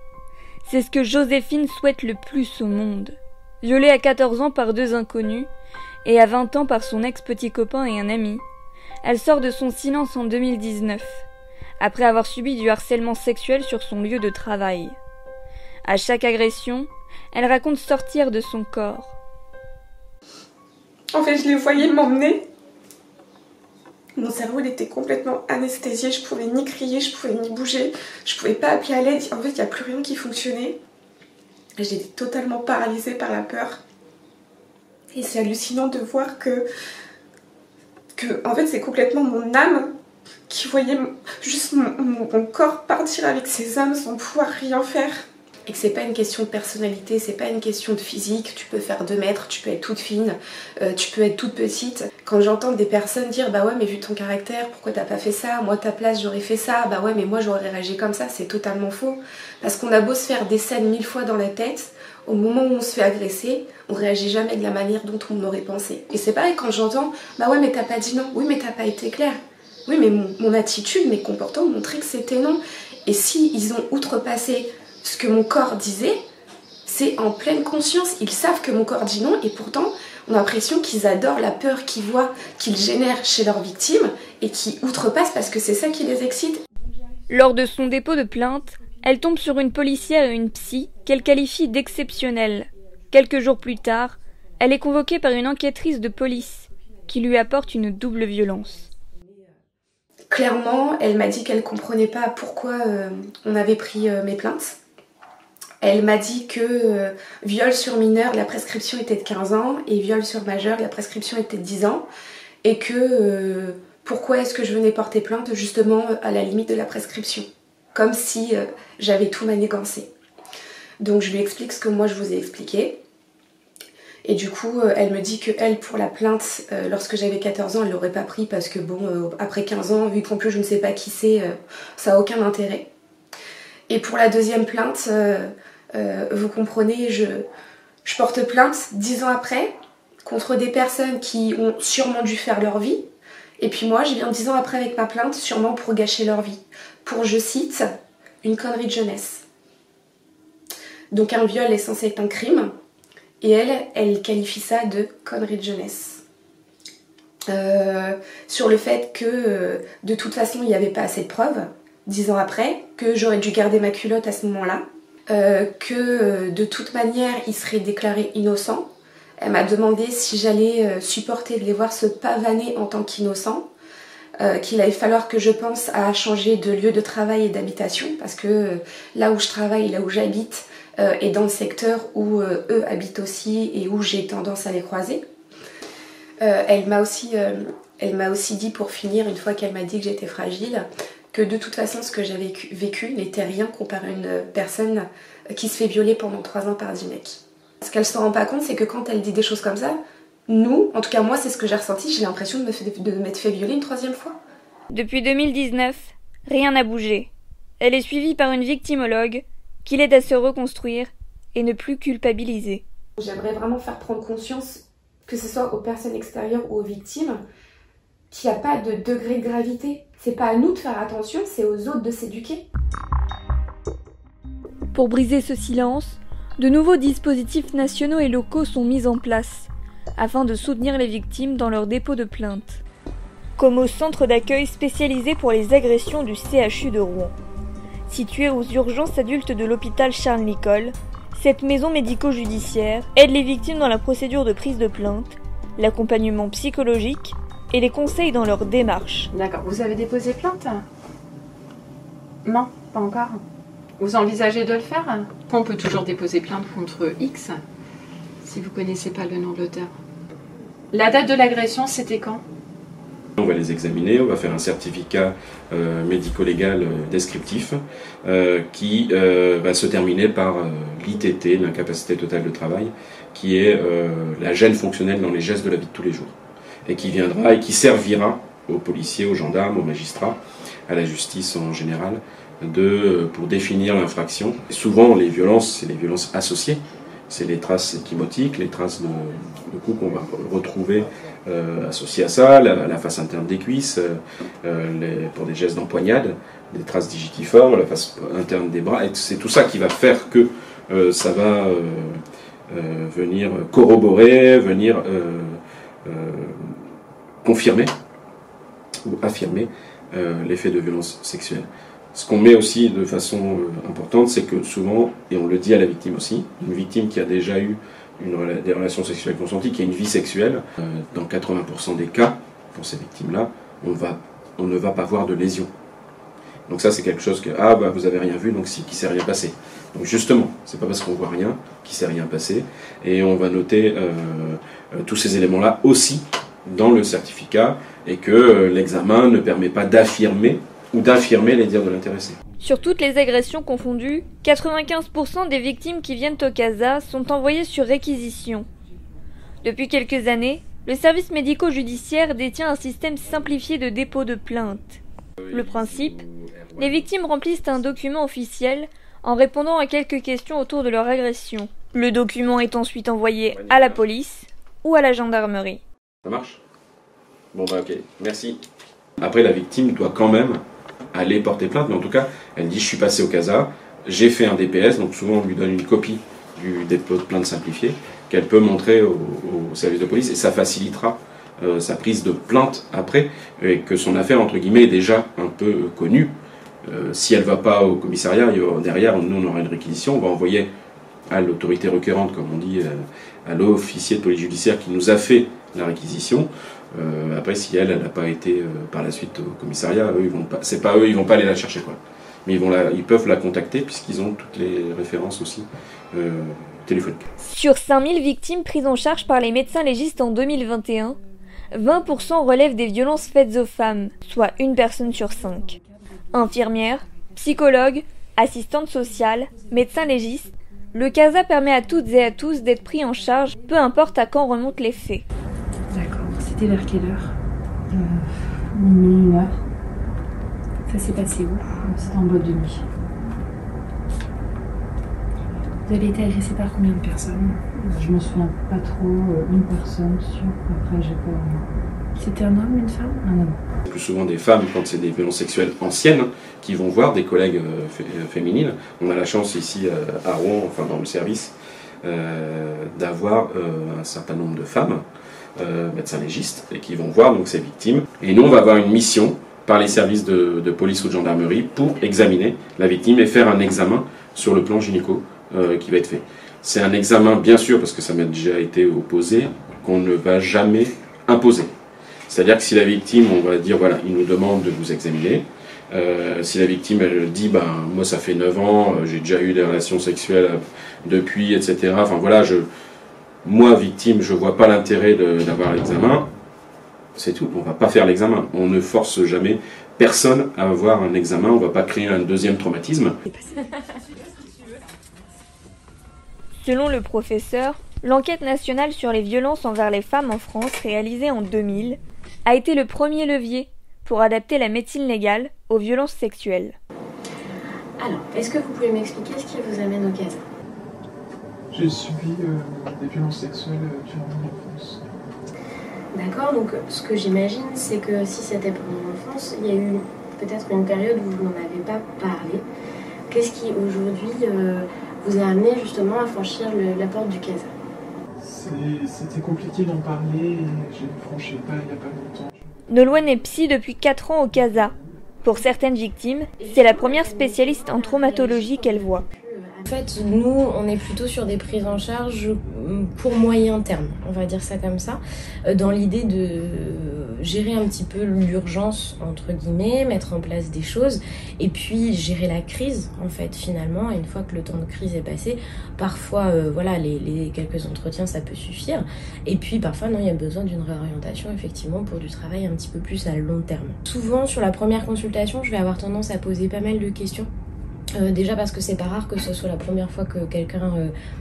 C'est ce que Joséphine souhaite le plus au monde. Violée à 14 ans par deux inconnus, et à 20 ans par son ex-petit copain et un ami, elle sort de son silence en 2019, après avoir subi du harcèlement sexuel sur son lieu de travail. À chaque agression, elle raconte sortir de son corps. En fait, je les voyais m'emmener. Mon cerveau était complètement anesthésié, je pouvais ni crier, je pouvais ni bouger, je pouvais pas appeler à l'aide. En fait, il n'y a plus rien qui fonctionnait. J'étais totalement paralysée par la peur. Et c'est hallucinant de voir que, en fait, c'est complètement mon âme qui voyait juste mon, corps partir avec ses âmes sans pouvoir rien faire. Et que c'est pas une question de personnalité, c'est pas une question de physique, tu peux faire 2 mètres, tu peux être toute fine, euh, tu peux être toute petite. Quand j'entends des personnes dire bah ouais mais vu ton caractère, pourquoi t'as pas fait ça? Moi ta place j'aurais fait ça, bah ouais mais moi j'aurais réagi comme ça, c'est totalement faux. Parce qu'on a beau se faire des scènes mille fois dans la tête, au moment où on se fait agresser, on réagit jamais de la manière dont on aurait pensé. Et c'est pareil quand j'entends bah ouais mais t'as pas dit non, oui mais t'as pas été clair. Oui mais mon, attitude, mes comportements montraient que c'était non. Et si ils ont outrepassé ce que mon corps disait, c'est en pleine conscience. Ils savent que mon corps dit non et pourtant on a l'impression qu'ils adorent la peur qu'ils voient, qu'ils génèrent chez leurs victimes et qui outrepassent parce que c'est ça qui les excite. Lors de son dépôt de plainte, elle tombe sur une policière et une psy qu'elle qualifie d'exceptionnelle. Quelques jours plus tard, elle est convoquée par une enquêtrice de police qui lui apporte une double violence. Clairement, elle m'a dit qu'elle comprenait pas pourquoi euh, on avait pris euh, mes plaintes elle m'a dit que euh, viol sur mineur, la prescription était de 15 ans et viol sur majeur, la prescription était de 10 ans. Et que pourquoi est-ce que je venais porter plainte justement à la limite de la prescription? Comme si euh, j'avais tout manigancé. Donc je lui explique ce que moi je vous ai expliqué. Et du coup, elle me dit que elle, pour la plainte, lorsque j'avais 14 ans, elle l'aurait pas pris parce que bon, après 15 ans, vu qu'en plus je ne sais pas qui c'est, ça a aucun intérêt. Et pour la deuxième plainte, euh, vous comprenez, je, je porte plainte dix ans après contre des personnes qui ont sûrement dû faire leur vie. Et puis moi, je viens dix ans après avec ma plainte, sûrement pour gâcher leur vie. Pour, je cite, une connerie de jeunesse. Donc un viol est censé être un crime. Et elle, elle qualifie ça de connerie de jeunesse. Euh, sur le fait que euh, de toute façon il n'y avait pas assez de preuves, dix ans après, que j'aurais dû garder ma culotte à ce moment-là, euh, que de toute manière il serait déclaré innocent. Elle m'a demandé si j'allais supporter de les voir se pavaner en tant qu'innocent, qu'il allait falloir que je pense à changer de lieu de travail et d'habitation, parce que là où je travaille, là où j'habite, est dans le secteur où eux habitent aussi et où j'ai tendance à les croiser. elle m'a aussi, aussi dit pour finir, une fois qu'elle m'a dit que j'étais fragile, que de toute façon ce que j'avais vécu n'était rien comparé à une personne qui se fait violer pendant trois ans par 10 mecs. Ce qu'elle se rend pas compte, c'est que quand elle dit des choses comme ça, nous, en tout cas moi c'est ce que j'ai ressenti, j'ai l'impression de m'être fait violer une troisième fois. Depuis 2019, rien n'a bougé. Elle est suivie par une victimologue qui l'aide à se reconstruire et ne plus culpabiliser. J'aimerais vraiment faire prendre conscience, que ce soit aux personnes extérieures ou aux victimes, qu'il n'y a pas de degré de gravité. C'est pas à nous de faire attention, c'est aux autres de s'éduquer. Pour briser ce silence, de nouveaux dispositifs nationaux et locaux sont mis en place afin de soutenir les victimes dans leur dépôt de plainte, comme au centre d'accueil spécialisé pour les agressions du CHU de Rouen. Situé aux urgences adultes de l'hôpital Charles Nicolle, cette maison médico-judiciaire aide les victimes dans la procédure de prise de plainte, l'accompagnement psychologique et les conseils dans leur démarche. D'accord. Vous avez déposé plainte? Non, pas encore. Vous envisagez de le faire? On peut toujours déposer plainte contre X si vous connaissez pas le nom de l'auteur. La date de l'agression, c'était quand? On va les examiner, on va faire un certificat euh, médico-légal euh, descriptif euh, qui va se terminer par l'ITT, l'incapacité totale de travail, qui est la gêne fonctionnelle dans les gestes de la vie de tous les jours, et qui viendra et qui servira aux policiers, aux gendarmes, aux magistrats, à la justice en général, de, pour définir l'infraction. Souvent, les violences, c'est les violences associées, c'est les traces échimotiques, les traces de, coups qu'on va retrouver euh, associées à ça, la, face interne des cuisses, euh, euh, pour des gestes d'empoignade, des traces digitiformes, la face interne des bras, et c'est tout ça qui va faire que ça va venir corroborer, venir confirmer ou affirmer l'effet de violence sexuelle. Ce qu'on met aussi de façon euh, importante, c'est que souvent, et on le dit à la victime aussi, une victime qui a déjà eu des relations sexuelles consenties, qui a une vie sexuelle, euh, dans 80% des cas, pour ces victimes-là, on, on ne va pas voir de lésions. Donc ça, c'est quelque chose que, ah, bah, vous avez rien vu, donc si, qui s'est rien passé. Donc justement, c'est pas parce qu'on voit rien qu'il s'est rien passé, et on va noter euh, tous ces éléments-là aussi dans le certificat, et que l'examen ne permet pas d'affirmer ou d'affirmer les dires de l'intéressé. Sur toutes les agressions confondues, 95% des victimes qui viennent au CASA sont envoyées sur réquisition. Depuis quelques années, le service médico-judiciaire détient un système simplifié de dépôt de plainte. Le principe Les victimes remplissent un document officiel en répondant à quelques questions autour de leur agression. Le document est ensuite envoyé à la police ou à la gendarmerie. Ça marche? Bon bah ok, merci. Après la victime doit quand même aller porter plainte, mais en tout cas, elle dit je suis passé au CASA, j'ai fait un DPS, donc souvent on lui donne une copie du dépôt de plainte simplifié qu'elle peut montrer au, service de police et ça facilitera euh, sa prise de plainte après et que son affaire entre guillemets est déjà un peu connue. Euh, si elle va pas au commissariat, derrière nous on aura une réquisition, on va envoyer à l'autorité requérante, comme on dit, euh, à l'officier de police judiciaire qui nous a fait la réquisition. Euh, après, si elle, n'a pas été euh, par la suite au commissariat, ils vont pas, c'est pas eux, ils vont pas aller la chercher, quoi. Mais ils, vont la, ils peuvent la contacter puisqu'ils ont toutes les références aussi euh, téléphoniques. Sur 5000 victimes prises en charge par les médecins légistes en 2021, 20% relèvent des violences faites aux femmes, soit une personne sur cinq. Infirmières, psychologues, assistantes sociales, médecins légistes, le CASA permet à toutes et à tous d'être pris en charge, peu importe à quand remontent les faits. C'était vers quelle heure euh, Minuit, une heure. Ça s'est passé où C'était en boîte de nuit. Vous avez été agressé par combien de personnes Je me souviens pas trop. Euh, une personne sûre. Après, j'ai pas. C'était un homme, une femme Un homme. Plus souvent des femmes quand c'est des violences sexuelles anciennes qui vont voir des collègues euh, féminines. On a la chance ici à Rouen, enfin dans le service, d'avoir un certain nombre de femmes euh, médecins légistes, et qui vont voir donc ces victimes. Et nous, on va avoir une mission par les services de, police ou de gendarmerie pour examiner la victime et faire un examen sur le plan gynéco euh, qui va être fait. C'est un examen, bien sûr, parce que ça m'a déjà été opposé, qu'on ne va jamais imposer. C'est-à-dire que si la victime, on va dire, voilà, il nous demande de vous examiner, euh, si la victime, elle dit, ben, moi, ça fait 9 ans, j'ai déjà eu des relations sexuelles depuis, etc. Enfin, voilà, je, moi, victime, je vois pas l'intérêt d'avoir l'examen, c'est tout. On va pas faire l'examen. On ne force jamais personne à avoir un examen. On va pas créer un deuxième traumatisme. Selon le professeur, l'enquête nationale sur les violences envers les femmes en France, réalisée en 2000, a été le premier levier pour adapter la médecine légale aux violences sexuelles. Alors, est-ce que vous pouvez m'expliquer ce qui vous amène au CASA j'ai subi euh, des violences sexuelles euh, durant mon enfance. D'accord, donc ce que j'imagine, c'est que si c'était pendant l'enfance, il y a eu peut-être une période où vous n'en avez pas parlé. Qu'est-ce qui aujourd'hui euh, vous a amené justement à franchir la porte du CASA? C'était compliqué d'en parler et j'ai franchi pas il n'y a pas longtemps. Nolwenn est psy depuis 4 ans au CASA. Pour certaines victimes, c'est la première spécialiste en traumatologie qu'elle voit. En fait, nous, on est plutôt sur des prises en charge pour moyen terme, on va dire ça comme ça, euh, dans l'idée de gérer un petit peu l'urgence entre guillemets, mettre en place des choses et puis gérer la crise en fait finalement. Une fois que le temps de crise est passé, parfois euh, voilà les, quelques entretiens ça peut suffire et puis parfois non il y a besoin d'une réorientation effectivement pour du travail un petit peu plus à long terme. Souvent sur la première consultation, je vais avoir tendance à poser pas mal de questions euh, déjà parce que c'est pas rare que ce soit la première fois que quelqu'un,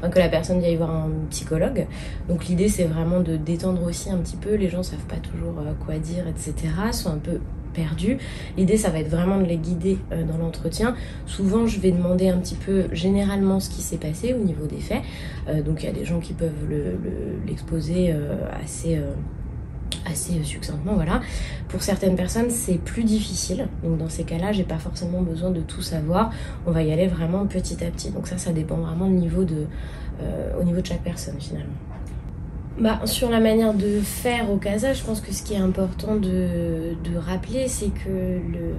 euh, que la personne vienne voir un psychologue. Donc l'idée c'est vraiment de détendre aussi un petit peu. Les gens savent pas toujours euh, quoi dire, etc. Sont un peu perdus. L'idée ça va être vraiment de les guider dans l'entretien. Souvent je vais demander un petit peu généralement ce qui s'est passé au niveau des faits. donc il y a des gens qui peuvent l'exposer le, assez assez succinctement, voilà. Pour certaines personnes, c'est plus difficile. Donc dans ces cas-là, j'ai pas forcément besoin de tout savoir. On va y aller vraiment petit à petit. Donc ça, ça dépend vraiment du niveau de, euh, au niveau de chaque personne finalement. Bah, sur la manière de faire au CASA, je pense que ce qui est important de, de rappeler, c'est que le,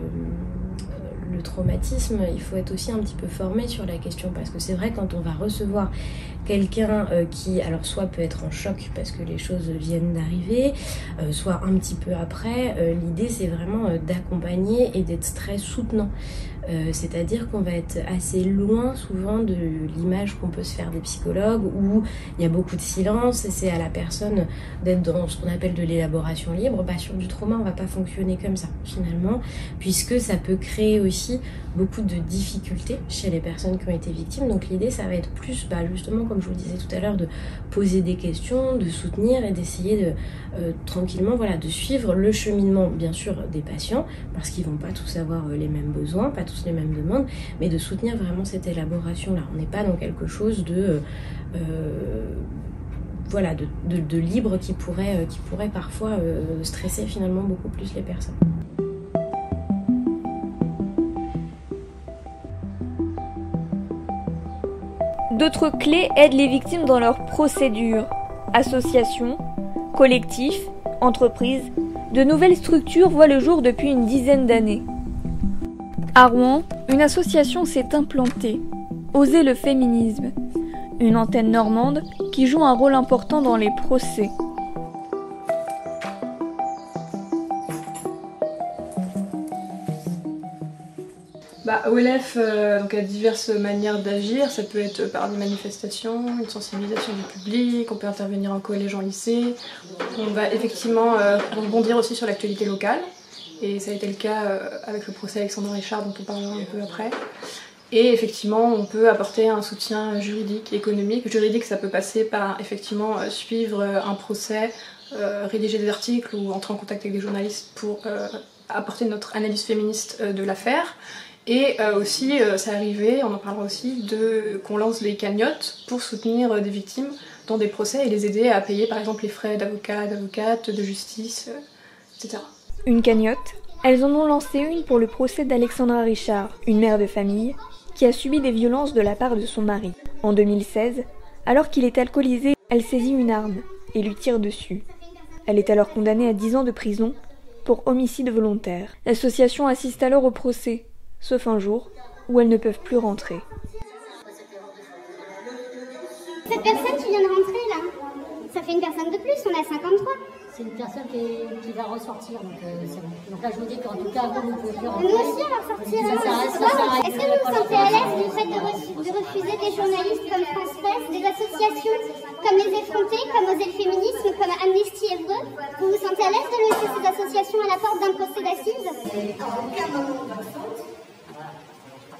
traumatisme, il faut être aussi un petit peu formé sur la question parce que c'est vrai quand on va recevoir quelqu'un euh, qui alors soit peut être en choc parce que les choses viennent d'arriver, euh, soit un petit peu après, euh, l'idée c'est vraiment d'accompagner et d'être très soutenant. C'est-à-dire qu'on va être assez loin souvent de l'image qu'on peut se faire des psychologues où il y a beaucoup de silence et c'est à la personne d'être dans ce qu'on appelle de l'élaboration libre. Bah, sur du trauma, on va pas fonctionner comme ça finalement, puisque ça peut créer aussi beaucoup de difficultés chez les personnes qui ont été victimes. Donc l'idée, ça va être plus, bah, justement, comme je vous le disais tout à l'heure, de poser des questions, de soutenir et d'essayer de euh, tranquillement, voilà, de suivre le cheminement, bien sûr, des patients, parce qu'ils vont pas tous avoir euh, les mêmes besoins, tous les mêmes demandes, mais de soutenir vraiment cette élaboration-là. On n'est pas dans quelque chose de euh, voilà, de, libre qui pourrait, qui pourrait parfois stresser finalement beaucoup plus les personnes. D'autres clés aident les victimes dans leur procédure. Associations, collectifs, entreprises, de nouvelles structures voient le jour depuis une dizaine d'années. À Rouen, une association s'est implantée, Oser le féminisme, une antenne normande qui joue un rôle important dans les procès. Bah, OLF euh, donc, a diverses manières d'agir. Ça peut être par des manifestations, une sensibilisation du public, on peut intervenir en collège, en lycée. On va effectivement euh, rebondir aussi sur l'actualité locale. Et ça a été le cas euh, avec le procès Alexandre Richard dont on parlera un peu après. Et effectivement, on peut apporter un soutien juridique, économique. Juridique, ça peut passer par effectivement suivre un procès, rédiger des articles ou entrer en contact avec des journalistes pour apporter notre analyse féministe de l'affaire. Et euh, aussi, euh, ça arrivait, on en parlera aussi, de qu'on lance des cagnottes pour soutenir euh, des victimes dans des procès et les aider à payer par exemple les frais d'avocat, d'avocate, de justice, etc. Une cagnotte Elles en ont lancé une pour le procès d'Alexandra Richard, une mère de famille, qui a subi des violences de la part de son mari. En 2016, alors qu'il est alcoolisé, elle saisit une arme et lui tire dessus. Elle est alors condamnée à 10 ans de prison pour homicide volontaire. L'association assiste alors au procès sauf un jour où elles ne peuvent plus rentrer. Cette personne qui vient de rentrer là, ça fait une personne de plus, on a 53 c'est une personne qui, qui, va ressortir. Donc, euh, donc là, je vous dis qu'en tout cas, vous, vous pouvez plus rentrer. Nous aussi, on va sortir. Est-ce que vous vous sentez à l'aise du fait de, de, refuser des journalistes comme France Presse, des associations comme Les Effrontés, comme Oser le Féminisme, comme Amnesty Evreux Vous vous sentez à l'aise de laisser ces associations à la porte d'un procès d'assises?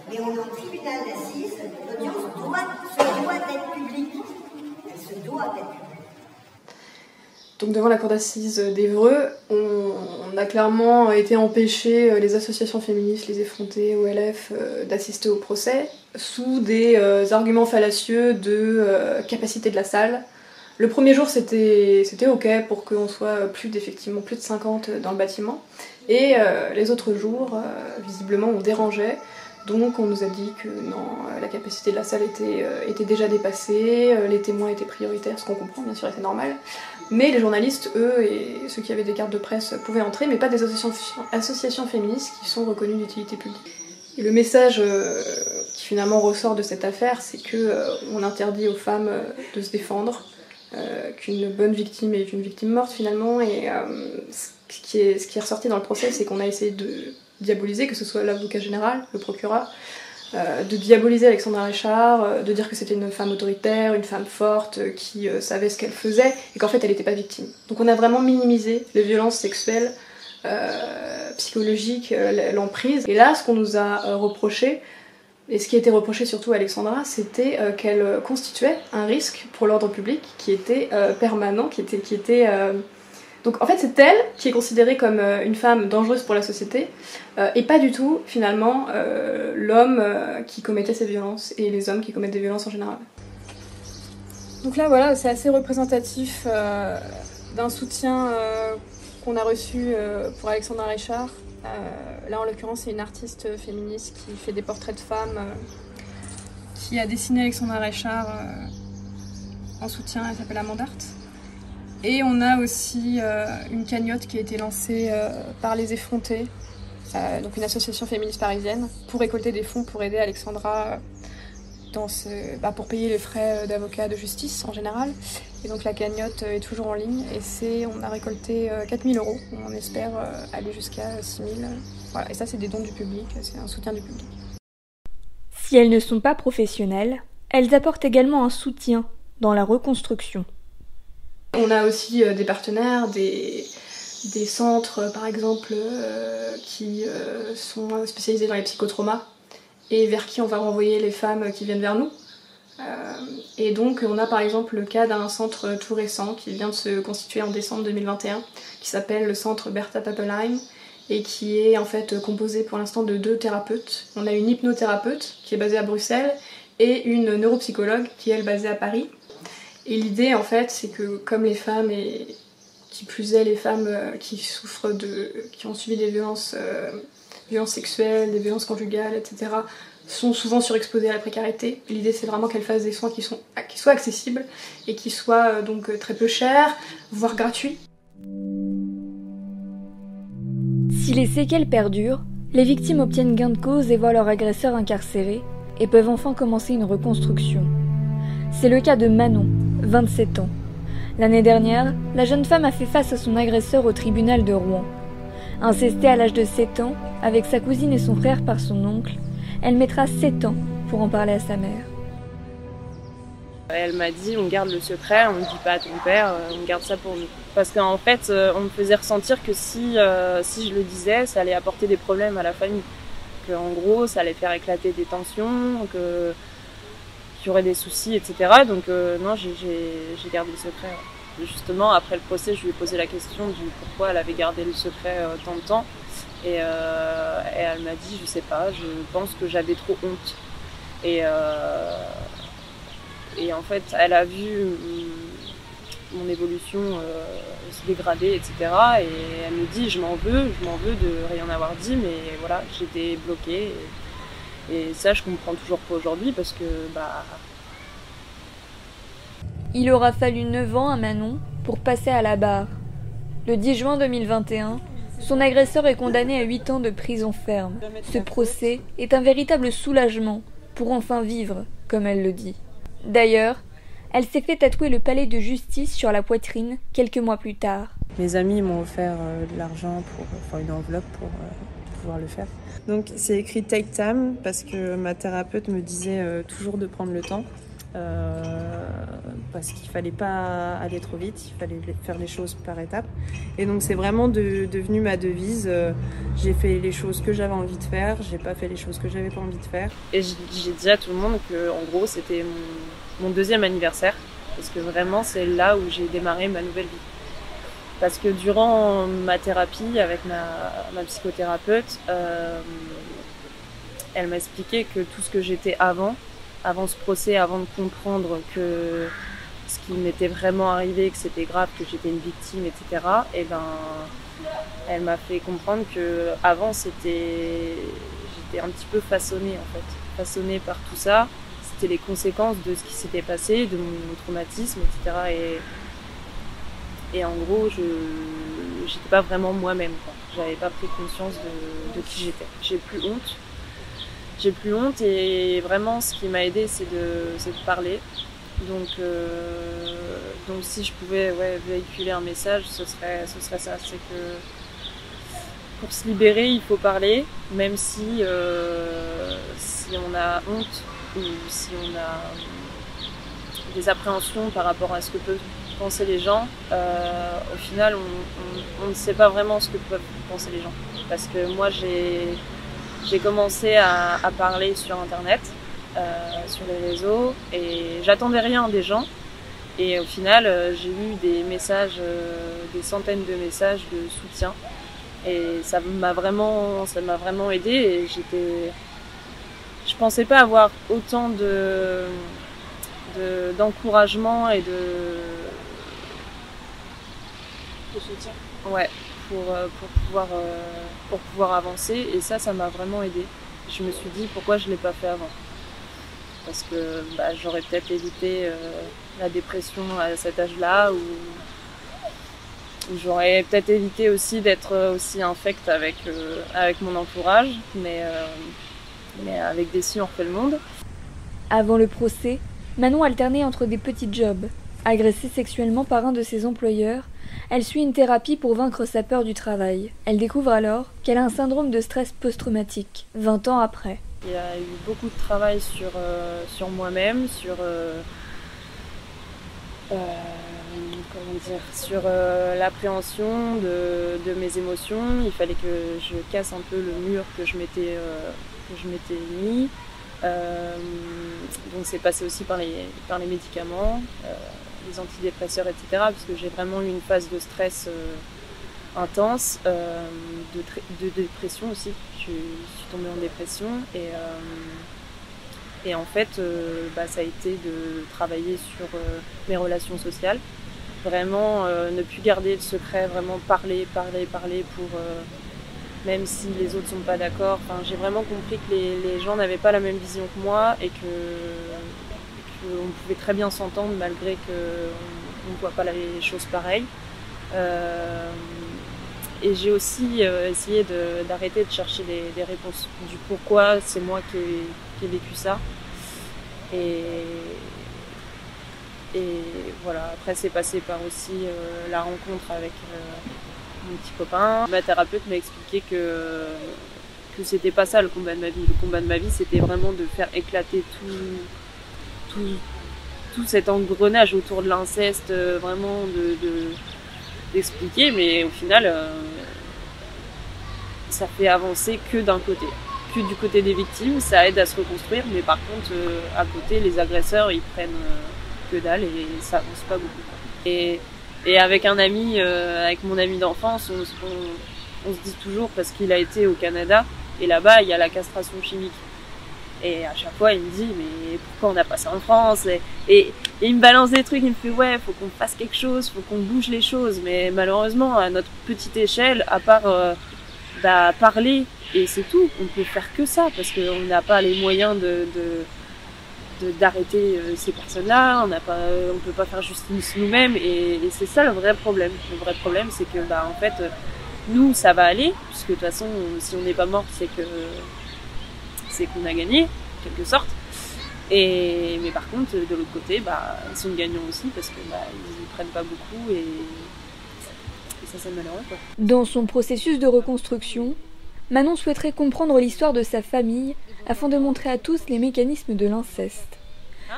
Mais on est en tribunal d'assises, l'audience doit, se doit être publique. Elle se doit être publique. Donc devant la cour d'assises d'Evreux, on, a clairement été empêché, euh, les associations féministes, les effrontés, OLF, euh, d'assister au procès sous des euh, arguments fallacieux de capacité de la salle. Le premier jour c'était ok pour qu'on soit plus d'effectivement plus de 50 dans le bâtiment et les autres jours visiblement on dérangeait donc on nous a dit que non, la capacité de la salle était, était déjà dépassée, les témoins étaient prioritaires, ce qu'on comprend bien sûr et c'est normal. Mais les journalistes, eux, et ceux qui avaient des cartes de presse pouvaient entrer, mais pas des associations, féministes qui sont reconnues d'utilité publique. Le message euh, qui finalement ressort de cette affaire, c'est que euh, on interdit aux femmes euh, de se défendre, euh, qu'une bonne victime est une victime morte finalement. Et qui est, ce qui est ressorti dans le procès, c'est qu'on a essayé de diaboliser, que ce soit l'avocat général, le procureur, de diaboliser Alexandra Richard, de dire que c'était une femme autoritaire, une femme forte, qui savait ce qu'elle faisait, et qu'en fait elle n'était pas victime. Donc on a vraiment minimisé les violences sexuelles euh, psychologique, euh, l'emprise. Et là, ce qu'on nous a euh, reproché, et ce qui été reproché surtout à Alexandra, c'était qu'elle constituait un risque pour l'ordre public qui était permanent, qui était... Qui était donc en fait, c'est elle qui est considérée comme une femme dangereuse pour la société, et pas du tout finalement l'homme qui commettait ces violences et les hommes qui commettent des violences en général. Donc là, voilà, c'est assez représentatif d'un soutien qu'on a reçu euh, pour Alexandra Richard. Euh, là, en l'occurrence, c'est une artiste féministe qui fait des portraits de femmes, euh, qui a dessiné Alexandra Richard en soutien. Elle s'appelle Amandart. Et on a aussi une cagnotte qui a été lancée par Les Effrontés, donc une association féministe parisienne, pour récolter des fonds pour aider Alexandra bah, pour payer les frais d'avocat de justice en général. Et donc la cagnotte est toujours en ligne et on a récolté 4000 euros. On espère aller jusqu'à 6000. Voilà, et ça c'est des dons du public, c'est un soutien du public. Si elles ne sont pas professionnelles, elles apportent également un soutien dans la reconstruction. On a aussi des partenaires, des, centres par exemple qui sont spécialisés dans les psychotraumas et vers qui on va renvoyer les femmes qui viennent vers nous. Euh, et donc on a par exemple le cas d'un centre tout récent qui vient de se constituer en décembre 2021 qui s'appelle le centre Bertha Papelheim et qui est en fait composé pour l'instant de deux thérapeutes. On a une hypnothérapeute qui est basée à Bruxelles et une neuropsychologue qui est elle basée à Paris. Et l'idée en fait c'est que comme les femmes et qui plus est les femmes euh, qui souffrent de qui ont subi des violences euh, violences sexuelles, des violences conjugales, etc., sont souvent surexposées à la précarité. L'idée, c'est vraiment qu'elles fassent des soins qui, sont, qui soient accessibles et qui soient euh, donc très peu chers, voire gratuits. Si les séquelles perdurent, les victimes obtiennent gain de cause et voient leur agresseur incarcéré et peuvent enfin commencer une reconstruction. C'est le cas de Manon, 27 ans. L'année dernière, la jeune femme a fait face à son agresseur au tribunal de Rouen. Incestée à l'âge de 7 ans, avec sa cousine et son frère par son oncle, elle mettra 7 ans pour en parler à sa mère. Elle m'a dit on garde le secret, on ne dit pas à ton père, euh, on garde ça pour nous. Parce qu'en fait, euh, on me faisait ressentir que si, euh, si je le disais, ça allait apporter des problèmes à la famille. Que en gros, ça allait faire éclater des tensions, que qu'il y aurait des soucis, etc. Donc non, j'ai gardé le secret. Justement, après le procès, je lui ai posé la question du pourquoi elle avait gardé le secret tant de temps. Euh, et, elle m'a dit, je sais pas, je pense que j'avais trop honte. Et, euh, en fait, elle a vu mon évolution euh, se dégrader, etc. Et elle me dit, je m'en veux, je m'en veux de rien avoir dit, mais voilà, j'étais bloquée. Et, ça, je comprends toujours pas aujourd'hui parce que, bah. Il aura fallu 9 ans à Manon pour passer à la barre. Le 10 juin 2021, son agresseur est condamné à 8 ans de prison ferme. Ce procès est un véritable soulagement pour enfin vivre, comme elle le dit. D'ailleurs, elle s'est fait tatouer le palais de justice sur la poitrine quelques mois plus tard. Mes amis m'ont offert euh, de l'argent pour, enfin une enveloppe pour euh, pouvoir le faire. Donc c'est écrit Take Time parce que ma thérapeute me disait euh, toujours de prendre le temps. Euh, parce qu'il fallait pas aller trop vite, il fallait faire les choses par étapes. Et donc c'est vraiment devenu ma devise. Euh, j'ai fait les choses que j'avais envie de faire, j'ai pas fait les choses que j'avais pas envie de faire. Et j'ai dit à tout le monde que en gros c'était mon, deuxième anniversaire parce que vraiment c'est là où j'ai démarré ma nouvelle vie. Parce que durant ma thérapie avec ma, psychothérapeute, euh, elle m'a expliqué que tout ce que j'étais avant, avant ce procès, avant de comprendre que ce qui m'était vraiment arrivé, que c'était grave, que j'étais une victime, etc. Et ben, elle m'a fait comprendre que avant c'était, j'étais un petit peu façonnée en fait, façonnée par tout ça. C'était les conséquences de ce qui s'était passé, de mon traumatisme, etc. Et, et en gros, je, j'étais pas vraiment moi-même. J'avais pas pris conscience de, qui j'étais. J'ai plus honte j'ai plus honte et vraiment ce qui m'a aidé c'est de, de, parler Donc, euh, donc si je pouvais ouais, véhiculer un message, ce serait, ce serait ça. C'est que pour se libérer, il faut parler, même si, euh, si on a honte ou si on a des appréhensions par rapport à ce que peuvent penser les gens. Euh, au final, on, ne sait pas vraiment ce que peuvent penser les gens. Parce que moi, j'ai commencé à, parler sur Internet, euh, sur les réseaux, et j'attendais rien des gens. Et au final, euh, j'ai eu des messages, des centaines de messages de soutien. Et ça m'a vraiment, ça m'a vraiment aidé. Et j'étais, je pensais pas avoir autant de, de- d'encouragement et de, De soutien. ouais, pour, euh, pour, pouvoir, euh, pour pouvoir avancer. Et ça, ça m'a vraiment aidé. Je me suis dit pourquoi je l'ai pas fait avant? Parce que bah, j'aurais peut-être évité euh, la dépression à cet âge-là ou, ou j'aurais peut-être évité aussi d'être aussi infecte avec, euh, avec mon entourage. Mais, euh, mais avec des si on refait le monde. Avant le procès, Manon alternait entre des petits jobs. Agressée sexuellement par un de ses employeurs, elle suit une thérapie pour vaincre sa peur du travail. Elle découvre alors qu'elle a un syndrome de stress post-traumatique, 20 ans après. Il y a eu beaucoup de travail sur, euh, moi-même, sur, euh, euh, l'appréhension de, mes émotions. Il fallait que je casse un peu le mur que je m'étais que je m'étais mis. Donc c'est passé aussi par les, médicaments, les antidépresseurs, etc. Parce que j'ai vraiment eu une phase de stress euh, intense, euh, de, de dépression aussi. Je, je suis tombée en dépression et, euh, et en fait, bah, ça a été de travailler sur mes relations sociales. Vraiment ne plus garder le secret, vraiment parler, parler, parler pour, même si les autres sont pas d'accord. Enfin, j'ai vraiment compris que les gens n'avaient pas la même vision que moi et que qu'on pouvait très bien s'entendre malgré qu'on ne voit pas les choses pareilles. Euh, et j'ai aussi euh, essayé d'arrêter de, chercher des, des réponses du pourquoi c'est moi qui ai, qui vécu ça. Et, et voilà, après c'est passé par aussi euh, la rencontre avec mon petit copain. Ma thérapeute m'a expliqué que, que c'était pas ça le combat de ma vie. Le combat de ma vie c'était vraiment de faire éclater tout, tout, cet engrenage autour de l'inceste, euh, vraiment de, de- d'expliquer, mais au final, euh, ça fait avancer que d'un côté. Que du côté des victimes, ça aide à se reconstruire, mais par contre, euh, à côté, les agresseurs, ils prennent que dalle et ça avance pas beaucoup. Et, avec un ami, avec mon ami d'enfance, on se dit toujours, parce qu'il a été au Canada, et là-bas, il y a la castration chimique. Et à chaque fois, il me dit, mais pourquoi on n'a pas ça en France et, il me balance des trucs, il me fait, ouais, faut qu'on fasse quelque chose, faut qu'on bouge les choses. Mais malheureusement, à notre petite échelle, à part euh, bah, parler, et c'est tout, on peut faire que ça, parce qu'on n'a pas les moyens de- d'arrêter euh, ces personnes-là, on n'a pas, on peut pas faire justice nous-mêmes, et, et c'est ça le vrai problème. Le vrai problème, c'est que, bah, en fait, euh, nous, ça va aller, puisque de toute façon, si on n'est pas mort, c'est que c'est qu'on a gagné, en quelque sorte. Et, mais par contre, de l'autre côté, bah, ils sont gagnants aussi parce que bah, ne prennent pas beaucoup et, et ça, c'est malheureux. Quoi. Dans son processus de reconstruction, Manon souhaiterait comprendre l'histoire de sa famille afin de montrer à tous les mécanismes de l'inceste.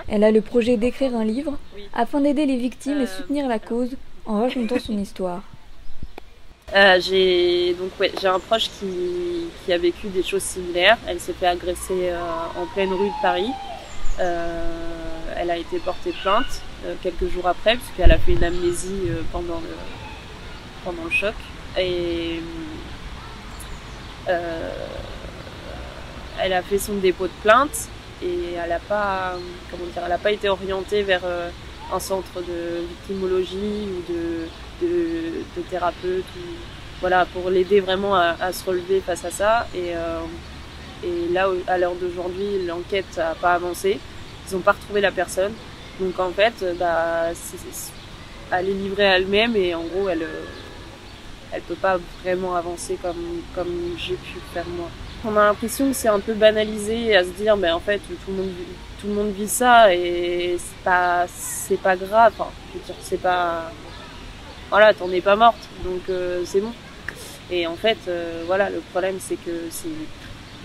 Elle a le projet d'écrire un livre afin d'aider les victimes et soutenir la cause en racontant son histoire. Euh, j'ai donc ouais, j'ai un proche qui, qui a vécu des choses similaires. Elle s'est fait agresser euh, en pleine rue de Paris. Euh, elle a été portée plainte quelques jours après puisqu'elle a fait une amnésie pendant le pendant le choc et elle a fait son dépôt de plainte et elle n'a pas comment dire elle a pas été orientée vers un centre de victimologie ou de, de, thérapeute ou voilà pour l'aider vraiment à, se relever face à ça. Et euh, et là à l'heure d'aujourd'hui l'enquête n'a pas avancé. Ils n'ont pas retrouvé la personne. Donc en fait bah c'est- c'est- elle est livrée à elle-même et en gros elle euh, elle peut pas vraiment avancer comme comme j'ai pu faire moi. On a l'impression que c'est un peu banalisé à se dire, mais en fait, tout le monde, tout le monde vit ça et c'est pas, c'est pas grave. Enfin, je veux dire, c'est pas, voilà, t'en es pas morte, donc euh, c'est bon. Et en fait, euh, voilà, le problème c'est que c'est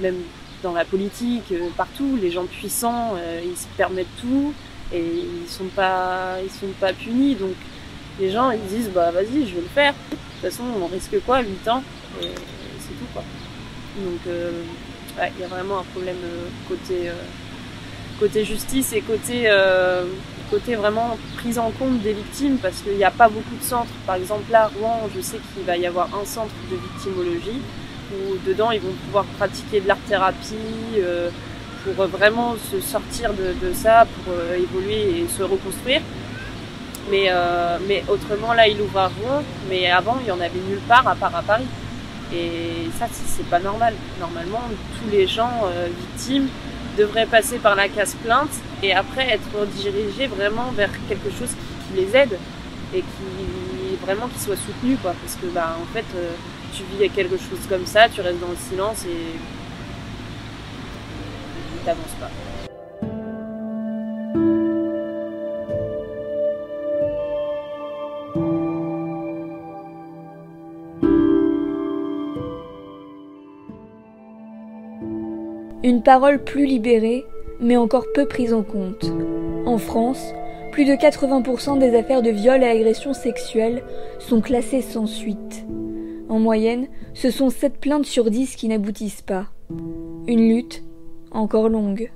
même dans la politique, euh, partout, les gens puissants, ils se permettent tout et ils sont pas, ils sont pas punis. Donc les gens ils disent bah vas-y, je vais le faire. De toute façon, on risque quoi, 8 ans et c'est tout quoi. Donc il y a vraiment un problème côté côté justice et côté côté vraiment prise en compte des victimes parce qu'il n'y a pas beaucoup de centres. Par exemple, là, Rouen, je sais qu'il va y avoir un centre de victimologie où dedans ils vont pouvoir pratiquer de l'art-thérapie euh, pour vraiment se sortir de, ça, pour euh, évoluer et se reconstruire. Mais, euh, mais autrement, là, il ouvre à Rouen, mais avant, il n'y en avait nulle part à part à Paris. Et ça, c'est pas normal. Normalement, tous les gens victimes devraient passer par la case plainte et après être dirigé vraiment vers quelque chose qui, les aide et qui vraiment qui soit soutenu quoi. Parce que bah en fait euh, tu vis quelque chose comme ça tu restes dans le silence et t'avances pas Une parole plus libérée mais encore peu prise en compte. En France, plus de 80% des affaires de viol et agressions sexuelles sont classées sans suite. En moyenne, ce sont 7 plaintes sur 10 qui n'aboutissent pas. Une lutte encore longue.